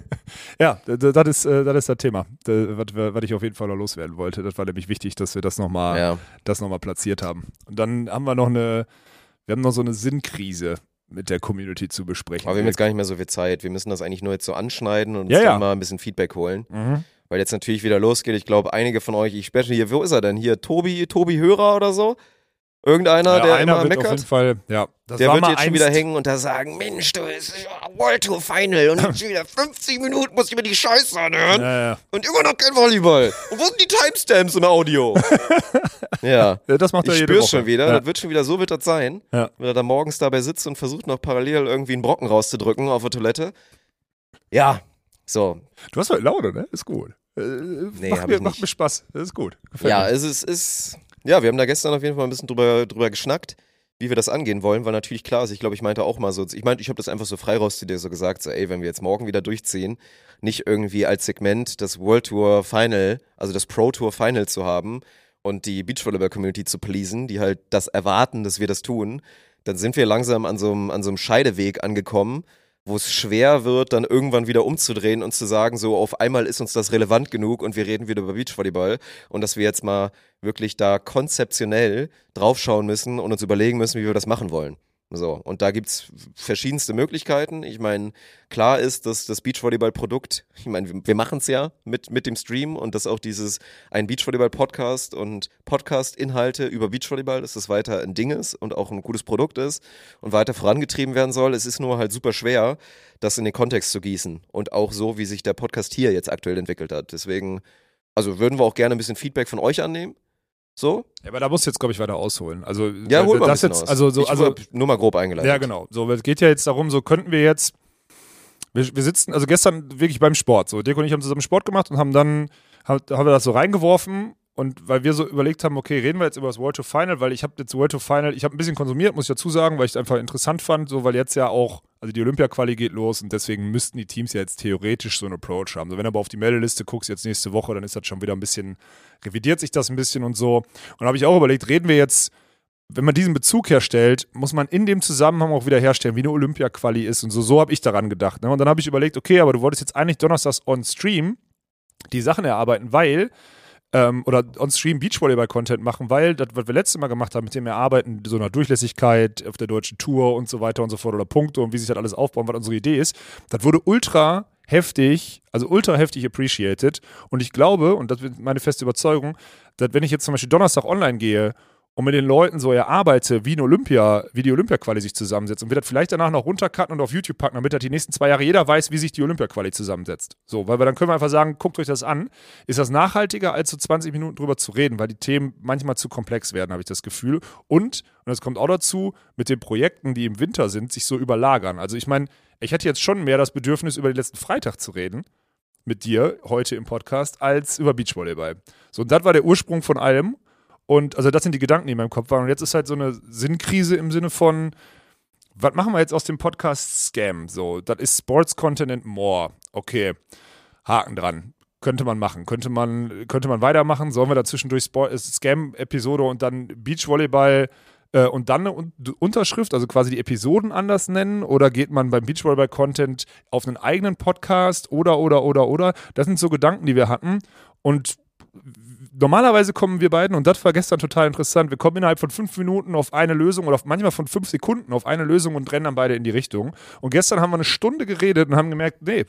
ja, das ist, äh, das ist das Thema, was ich auf jeden Fall noch loswerden wollte. Das war nämlich wichtig, dass wir das nochmal Ja. das noch mal platziert haben. Und dann haben wir noch eine, wir haben noch so eine Sinnkrise mit der Community zu besprechen. Aber wir haben jetzt gar nicht mehr so viel Zeit. Wir müssen das eigentlich nur jetzt so anschneiden und uns Ja, ja. mal ein bisschen Feedback holen. Mhm. Weil jetzt natürlich wieder losgeht. Ich glaube, einige von euch, ich spreche hier, wo ist er denn? Hier, Tobi, Tobi Hörer oder so? Irgendeiner, Ja, der immer wird auf jeden meckert? Fall, ja. Das Der wird jetzt schon wieder hängen und da sagen, Mensch, du, es ist ja World Tour Final und jetzt wieder 50 Minuten muss ich mir die Scheiße anhören Ja, ja. und immer noch kein Volleyball. Und wo sind die Timestamps im Audio? ja. Das macht er Ich spür's Woche. schon wieder. Das wird schon wieder, so wird das sein. Ja. Wenn er da morgens dabei sitzt und versucht noch parallel irgendwie einen Brocken rauszudrücken auf der Toilette. Ja, so. Du hast heute Laune, ne? Ist gut. Äh, Nee, macht, mir, macht mir Spaß. Das ist gut. Gefällt Ja, mir. es ist, ist, ja, wir haben da gestern auf jeden Fall ein bisschen drüber, drüber geschnackt, wie wir das angehen wollen, weil natürlich klar ist, ich glaube, ich meinte auch mal so, ich meinte, ich habe das einfach so frei raus zu dir so gesagt, so, ey, wenn wir jetzt morgen wieder durchziehen, nicht irgendwie als Segment das World Tour Final, also das Pro Tour Final zu haben und die Beachvolleyball-Community zu pleasen, die halt das erwarten, dass wir das tun, dann sind wir langsam an so einem, an so einem Scheideweg angekommen, wo es schwer wird, dann irgendwann wieder umzudrehen und zu sagen, so auf einmal ist uns das relevant genug und wir reden wieder über Beachvolleyball und dass wir jetzt mal wirklich da konzeptionell draufschauen müssen und uns überlegen müssen, wie wir das machen wollen. So, und da gibt's verschiedenste Möglichkeiten. Ich meine, klar ist, dass das Beachvolleyball-Produkt, ich meine, wir, machen's ja mit, mit dem Stream und dass auch dieses ein Beachvolleyball-Podcast und Podcast-Inhalte über Beachvolleyball, dass das weiter ein Ding ist und auch ein gutes Produkt ist und weiter vorangetrieben werden soll. Es ist nur halt super schwer, das in den Kontext zu gießen und auch so, wie sich der Podcast hier jetzt aktuell entwickelt hat. Deswegen, also würden wir auch gerne ein bisschen Feedback von euch annehmen. So? Ja, aber da musst du jetzt, glaube ich, weiter ausholen. Also, Ja, hol mal das jetzt, aus. also, so, ich also, nur mal grob eingeleitet. Ja, genau. So, es geht ja jetzt darum, so könnten wir jetzt. Wir, wir sitzen, also gestern wirklich beim Sport. So, Dirk und ich haben zusammen Sport gemacht und haben dann haben, haben wir das so reingeworfen. Und weil wir so überlegt haben, okay, reden wir jetzt über das World to Final, weil ich habe jetzt World to Final, ich habe ein bisschen konsumiert, muss ich dazu sagen, weil ich es einfach interessant fand, so weil jetzt ja auch, also die Olympia-Quali geht los und deswegen müssten die Teams ja jetzt theoretisch so einen Approach haben. So, wenn du aber auf die Meldeliste guckst, jetzt nächste Woche, dann ist das schon wieder ein bisschen, revidiert sich das ein bisschen und so. Und habe ich auch überlegt, reden wir jetzt wenn man diesen Bezug herstellt, muss man in dem Zusammenhang auch wieder herstellen, wie eine Olympia-Quali ist und so. So habe ich daran gedacht. Ne? Und dann habe ich überlegt, okay, aber du wolltest jetzt eigentlich donnerstags on Stream die Sachen erarbeiten, weil ähm, oder on-stream Beachvolleyball-Content machen, weil das, was wir letztes Mal gemacht haben, mit dem Erarbeiten so einer Durchlässigkeit auf der deutschen Tour und so weiter und so fort oder Punkte und wie sich das alles aufbauen, was unsere Idee ist, das wurde ultra heftig, also ultra heftig appreciated. Und ich glaube, und das ist meine feste Überzeugung, dass wenn ich jetzt zum Beispiel Donnerstag online gehe und mit den Leuten so erarbeite, wie eine Olympia, wie die Olympia-Quali sich zusammensetzt und wir das vielleicht danach noch runtercutten und auf YouTube packen, damit das die nächsten zwei Jahre jeder weiß, wie sich die Olympia-Quali zusammensetzt. So, weil wir dann können wir einfach sagen, guckt euch das an. Ist das nachhaltiger, als so 20 Minuten drüber zu reden, weil die Themen manchmal zu komplex werden, habe ich das Gefühl. Und, und das kommt auch dazu, mit den Projekten, die im Winter sind, sich so überlagern. Also ich meine, ich hatte jetzt schon mehr das Bedürfnis, über den letzten Freitag zu reden mit dir heute im Podcast, als über Beachvolleyball. So, und das war der Ursprung von allem. Und also das sind die Gedanken, die in meinem Kopf waren. Und jetzt ist halt so eine Sinnkrise im Sinne von, was machen wir jetzt aus dem Podcast Scam? So, das ist Sports Content and More. Okay, Haken dran. Könnte man machen. Könnte man, könnte man weitermachen? Sollen wir da zwischendurch Sport- äh, Scam-Episode und dann Beachvolleyball äh, und dann eine Un Unterschrift, also quasi die Episoden anders nennen? Oder geht man beim Beachvolleyball-Content auf einen eigenen Podcast? Oder, oder, oder, oder? Das sind so Gedanken, die wir hatten. Und normalerweise kommen wir beiden, und das war gestern total interessant, wir kommen innerhalb von fünf Minuten auf eine Lösung oder auf, manchmal von fünf Sekunden auf eine Lösung und rennen dann beide in die Richtung. Und gestern haben wir eine Stunde geredet und haben gemerkt, nee,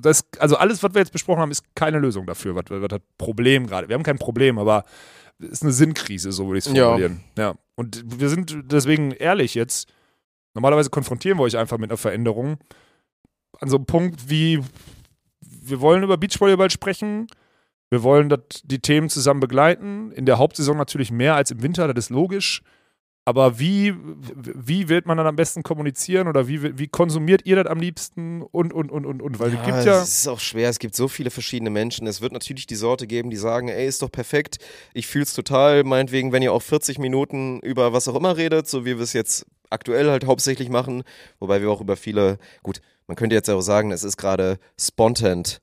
das, also alles, was wir jetzt besprochen haben, ist keine Lösung dafür, was, was das Problem gerade. Wir haben kein Problem, aber es ist eine Sinnkrise, so würde ich es Ja. formulieren. Ja. Und wir sind deswegen ehrlich jetzt, normalerweise konfrontieren wir euch einfach mit einer Veränderung an so einem Punkt wie, wir wollen über Beachvolleyball sprechen, wir wollen die Themen zusammen begleiten. In der Hauptsaison natürlich mehr als im Winter, das ist logisch. Aber wie, wie wird man dann am besten kommunizieren oder wie, wie konsumiert ihr das am liebsten und, und, und, und, und? Weil es gibt ja. Es ist auch schwer, es gibt so viele verschiedene Menschen. Es wird natürlich die Sorte geben, die sagen, ey, ist doch perfekt, ich fühl's total, meinetwegen, wenn ihr auch 40 Minuten über was auch immer redet, so wie wir es jetzt aktuell halt hauptsächlich machen, wobei wir auch über viele, gut, man könnte jetzt auch sagen, es ist gerade spontant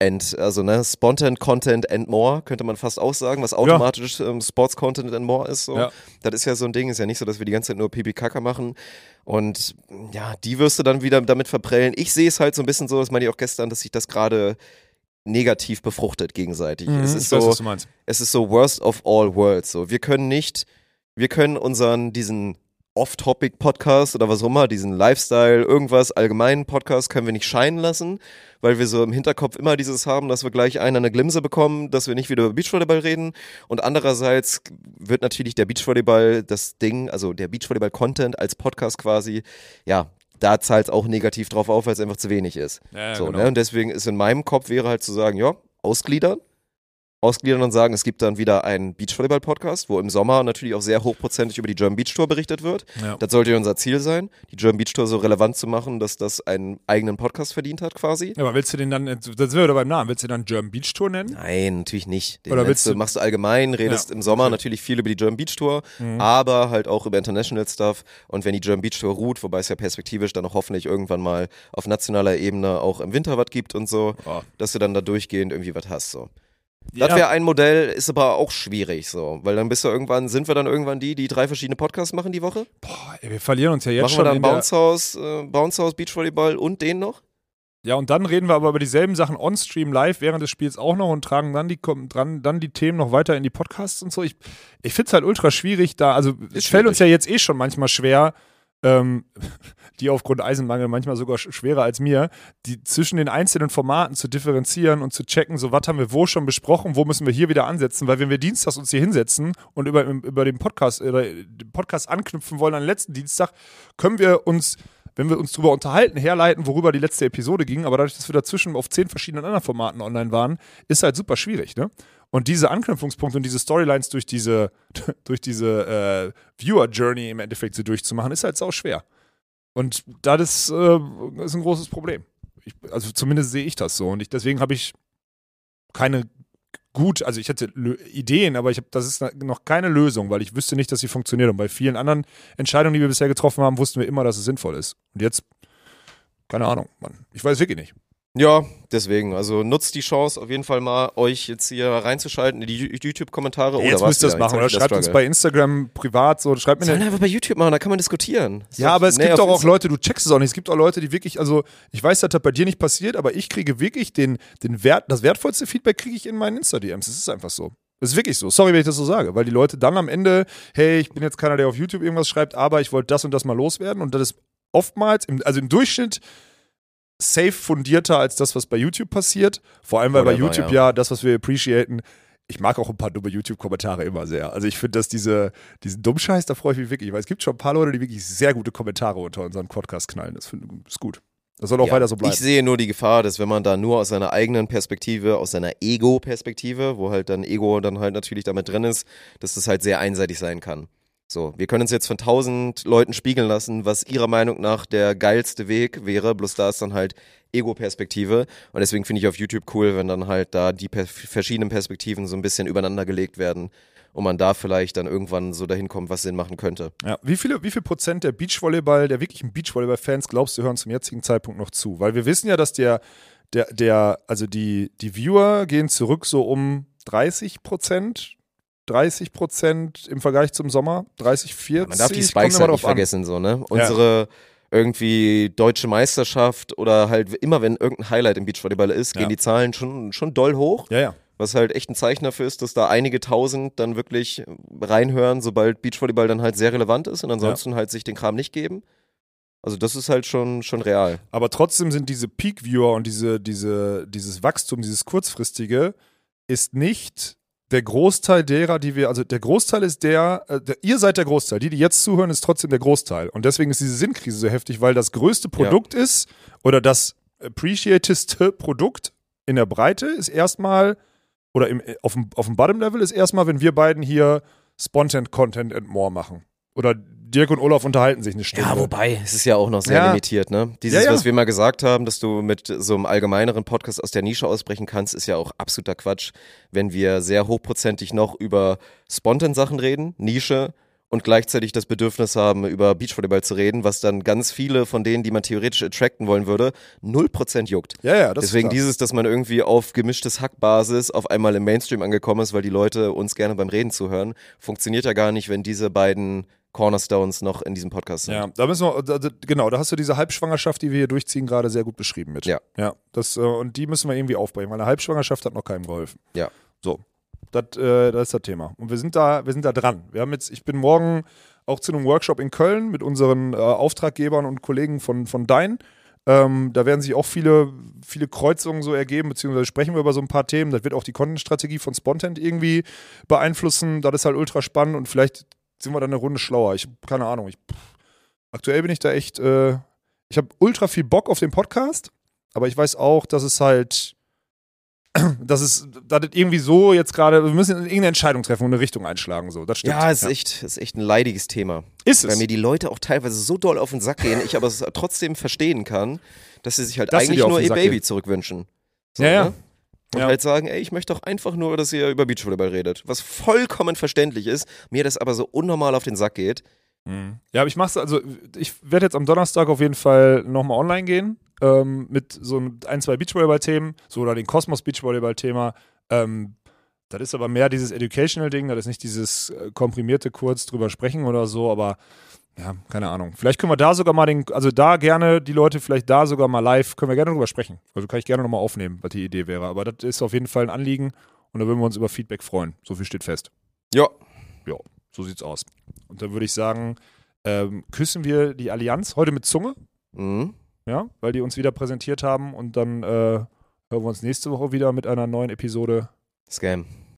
and, also ne, spontan Content and more, könnte man fast auch sagen, was automatisch ähm, Sports Content and more ist. So. Ja. Das ist ja so ein Ding, ist ja nicht so, dass wir die ganze Zeit nur Pipi Kaka machen. Und ja, die wirst du dann wieder damit verprellen. Ich sehe es halt so ein bisschen so, das meine ich auch gestern, dass sich das gerade negativ befruchtet gegenseitig. Mhm, es ist weiß, so, was du meinst. es ist so worst of all worlds. So, wir können nicht, wir können unseren diesen Off-Topic-Podcast oder was auch immer, diesen Lifestyle, irgendwas, allgemeinen Podcast können wir nicht scheinen lassen, weil wir so im Hinterkopf immer dieses haben, dass wir gleich einen eine Glimse bekommen, dass wir nicht wieder über Beachvolleyball reden. Und andererseits wird natürlich der Beachvolleyball das Ding, also der Beachvolleyball-Content als Podcast quasi, ja, da zahlt es auch negativ drauf auf, weil es einfach zu wenig ist. Ja, so, genau. ne? Und deswegen ist in meinem Kopf wäre halt zu sagen, ja, ausgliedern. Ausgliedern und sagen, es gibt dann wieder einen Beachvolleyball-Podcast, wo im Sommer natürlich auch sehr hochprozentig über die German Beach Tour berichtet wird. Ja. Das sollte ja unser Ziel sein, die German Beach Tour so relevant zu machen, dass das einen eigenen Podcast verdient hat quasi. Ja, aber willst du den dann, das sind wir beim Namen, willst du den dann German Beach Tour nennen? Nein, natürlich nicht. Den Oder willst du, machst du allgemein, redest Ja, im Sommer okay. natürlich viel über die German Beach Tour, Mhm. aber halt auch über International Stuff. Und wenn die German Beach Tour ruht, wobei es ja perspektivisch dann auch hoffentlich irgendwann mal auf nationaler Ebene auch im Winter was gibt und so, Ja. dass du dann da durchgehend irgendwie was hast. So. Das wäre ein Modell, ist aber auch schwierig so, weil dann bist du irgendwann, sind wir dann irgendwann die, die drei verschiedene Podcasts machen die Woche? Boah, ey, wir verlieren uns ja jetzt machen wir schon dann in der, Bounce House, äh, Bounce House Beachvolleyball und den noch? Ja, und dann reden wir aber über dieselben Sachen on-stream live während des Spiels auch noch und tragen dann die, dran, dann die Themen noch weiter in die Podcasts und so. Ich, ich finde es halt ultra schwierig da. Also, es fällt uns ja jetzt eh schon manchmal schwer, ähm, die aufgrund Eisenmangel manchmal sogar sch- schwerer als mir, die zwischen den einzelnen Formaten zu differenzieren und zu checken, so was haben wir wo schon besprochen, wo müssen wir hier wieder ansetzen, weil wenn wir dienstags uns hier hinsetzen und über, über den Podcast oder den Podcast anknüpfen wollen an den letzten Dienstag, können wir uns wenn wir uns darüber unterhalten, herleiten, worüber die letzte Episode ging, aber dadurch, dass wir dazwischen auf zehn verschiedenen anderen Formaten online waren, ist halt super schwierig, ne? Und diese Anknüpfungspunkte und diese Storylines durch diese, durch diese äh, Viewer-Journey im Endeffekt so durchzumachen, ist halt sau schwer. Und das ist, äh, ist ein großes Problem. Ich, also zumindest sehe ich das so. Und ich, deswegen habe ich keine gut, also ich hatte Lö- Ideen, aber ich habe, das ist noch keine Lösung, weil ich wüsste nicht, dass sie funktioniert. Und bei vielen anderen Entscheidungen, die wir bisher getroffen haben, wussten wir immer, dass es sinnvoll ist. Und jetzt, keine Ahnung, Mann. Ich weiß wirklich nicht. Ja, deswegen. Also nutzt die Chance auf jeden Fall mal, euch jetzt hier reinzuschalten in die YouTube-Kommentare. jetzt oder müsst ihr das machen. Oder schreibt das uns bei Instagram privat so. Schreibt mir Sollen einfach bei YouTube machen, da kann man diskutieren. Ist Ja, aber es gibt doch auch Leute, du checkst es auch nicht. Es gibt auch Leute, die wirklich, also ich weiß, das hat bei dir nicht passiert, aber ich kriege wirklich den, den Wert, das wertvollste Feedback kriege ich in meinen Insta-DMs. Es ist einfach so. Es ist wirklich so. Sorry, wenn ich das so sage, weil die Leute dann am Ende, hey, ich bin jetzt keiner, der auf YouTube irgendwas schreibt, aber ich wollte das und das mal loswerden und das ist oftmals, im, also im Durchschnitt safe fundierter als das, was bei YouTube passiert. Vor allem, weil bei Whatever, YouTube ja. das, was wir appreciaten, ich mag auch ein paar dumme YouTube-Kommentare immer sehr. Also ich finde, dass diese, diesen Dummscheiß, da freue ich mich wirklich, weil es gibt schon ein paar Leute, die wirklich sehr gute Kommentare unter unseren Podcast knallen. Das finde ich ist gut. Das soll auch Ja, weiter so bleiben. Ich sehe nur die Gefahr, dass wenn man da nur aus seiner eigenen Perspektive, aus seiner Ego-Perspektive, wo halt dann Ego dann halt natürlich damit drin ist, dass das halt sehr einseitig sein kann. So, wir können uns jetzt von tausend Leuten spiegeln lassen, was ihrer Meinung nach der geilste Weg wäre, bloß da ist dann halt Ego-Perspektive und deswegen finde ich auf YouTube cool, wenn dann halt da die per verschiedenen Perspektiven so ein bisschen übereinander gelegt werden und man da vielleicht dann irgendwann so dahin kommt, was Sinn machen könnte. Ja. Wie, viele, wie viel Prozent der Beachvolleyball, der wirklichen Beachvolleyball-Fans, glaubst du, hören zum jetzigen Zeitpunkt noch zu? Weil wir wissen ja, dass der, der, der also die, die Viewer gehen zurück so um 30 Prozent. 30 Prozent im Vergleich zum Sommer, 30, 40. Man darf die Spikes halt nicht an. vergessen, so, ne? Unsere irgendwie deutsche Meisterschaft oder halt immer wenn irgendein Highlight im Beachvolleyball ist, Ja. gehen die Zahlen schon, schon doll hoch. Ja, ja. Was halt echt ein Zeichen dafür ist, dass da einige tausend dann wirklich reinhören, sobald Beachvolleyball dann halt sehr relevant ist und ansonsten halt sich den Kram nicht geben. Also das ist halt schon, schon real. Aber trotzdem sind diese Peak-Viewer und diese, diese, dieses Wachstum, dieses kurzfristige, ist nicht der Großteil derer, die wir, also der Großteil ist der, äh, der, ihr seid der Großteil, die, die jetzt zuhören, ist trotzdem der Großteil. Und deswegen ist diese Sinnkrise so heftig, weil das größte Produkt ist oder das appreciatedste Produkt in der Breite ist erstmal, oder im, auf dem, auf dem Bottom-Level ist erstmal, wenn wir beiden hier Spontan Content and More machen. Oder Dirk und Olaf unterhalten sich eine Stunde. Ja, wobei, es ist ja auch noch sehr Ja. limitiert, ne? Dieses, Ja, ja. was wir mal gesagt haben, dass du mit so einem allgemeineren Podcast aus der Nische ausbrechen kannst, ist ja auch absoluter Quatsch, wenn wir sehr hochprozentig noch über Spontan-Sachen reden, Nische, und gleichzeitig das Bedürfnis haben, über Beachvolleyball zu reden, was dann ganz viele von denen, die man theoretisch attracten wollen würde, 0% juckt. Ja, ja, das Deswegen ist dieses, dass man irgendwie auf gemischtes Hackbasis auf einmal im Mainstream angekommen ist, weil die Leute uns gerne beim Reden zuhören, funktioniert ja gar nicht, wenn diese beiden Cornerstones noch in diesem Podcast sind. Ja, da müssen wir, da, genau, da hast du diese Halbschwangerschaft, die wir hier durchziehen, gerade sehr gut beschrieben mit. Ja. Ja, das, äh, und die müssen wir irgendwie aufbringen, weil eine Halbschwangerschaft hat noch keinem geholfen. Ja. So, das, äh, das ist das Thema. Und wir sind da, wir sind da dran. Wir haben jetzt, ich bin morgen auch zu einem Workshop in Köln mit unseren äh, Auftraggebern und Kollegen von, von Dein. Ähm, da werden sich auch viele, viele Kreuzungen so ergeben, beziehungsweise sprechen wir über so ein paar Themen. Das wird auch die Content-Strategie von Spontent irgendwie beeinflussen. Das ist halt ultra spannend und vielleicht sind wir dann eine Runde schlauer. Ich keine Ahnung. Ich, pff, aktuell bin ich da echt, äh, ich habe ultra viel Bock auf den Podcast, aber ich weiß auch, dass es halt, dass es, dass es irgendwie so jetzt gerade, wir müssen irgendeine Entscheidung treffen und eine Richtung einschlagen. So, das stimmt. Ja, ist, Echt, es ist echt ein leidiges Thema. ist Weil es. mir die Leute auch teilweise so doll auf den Sack gehen, ich aber es trotzdem verstehen kann, dass sie sich halt Dass eigentlich nur ihr Baby gehen. zurückwünschen. So, Ja, ja. Ne? Und Ja. halt sagen, ey, ich möchte doch einfach nur, dass ihr über Beachvolleyball redet. Was vollkommen verständlich ist, mir das aber so unnormal auf den Sack geht. Ja, aber ich mach's, also ich werde jetzt am Donnerstag auf jeden Fall nochmal online gehen ähm, mit so ein, zwei Beachvolleyball-Themen, so oder den Kosmos Beachvolleyball-Thema. Ähm, das ist aber mehr dieses Educational-Ding, das ist nicht dieses äh, komprimierte kurz drüber sprechen oder so, aber ja, keine Ahnung. Vielleicht können wir da sogar mal den, also da gerne die Leute, vielleicht da sogar mal live, können wir gerne drüber sprechen. Also kann ich gerne nochmal aufnehmen, was die Idee wäre. Aber das ist auf jeden Fall ein Anliegen und da würden wir uns über Feedback freuen. So viel steht fest. Ja, Ja, so sieht's aus. Und dann würde ich sagen, ähm, küssen wir die Allianz heute mit Zunge, Mhm. ja, weil die uns wieder präsentiert haben und dann äh, hören wir uns nächste Woche wieder mit einer neuen Episode. Scam.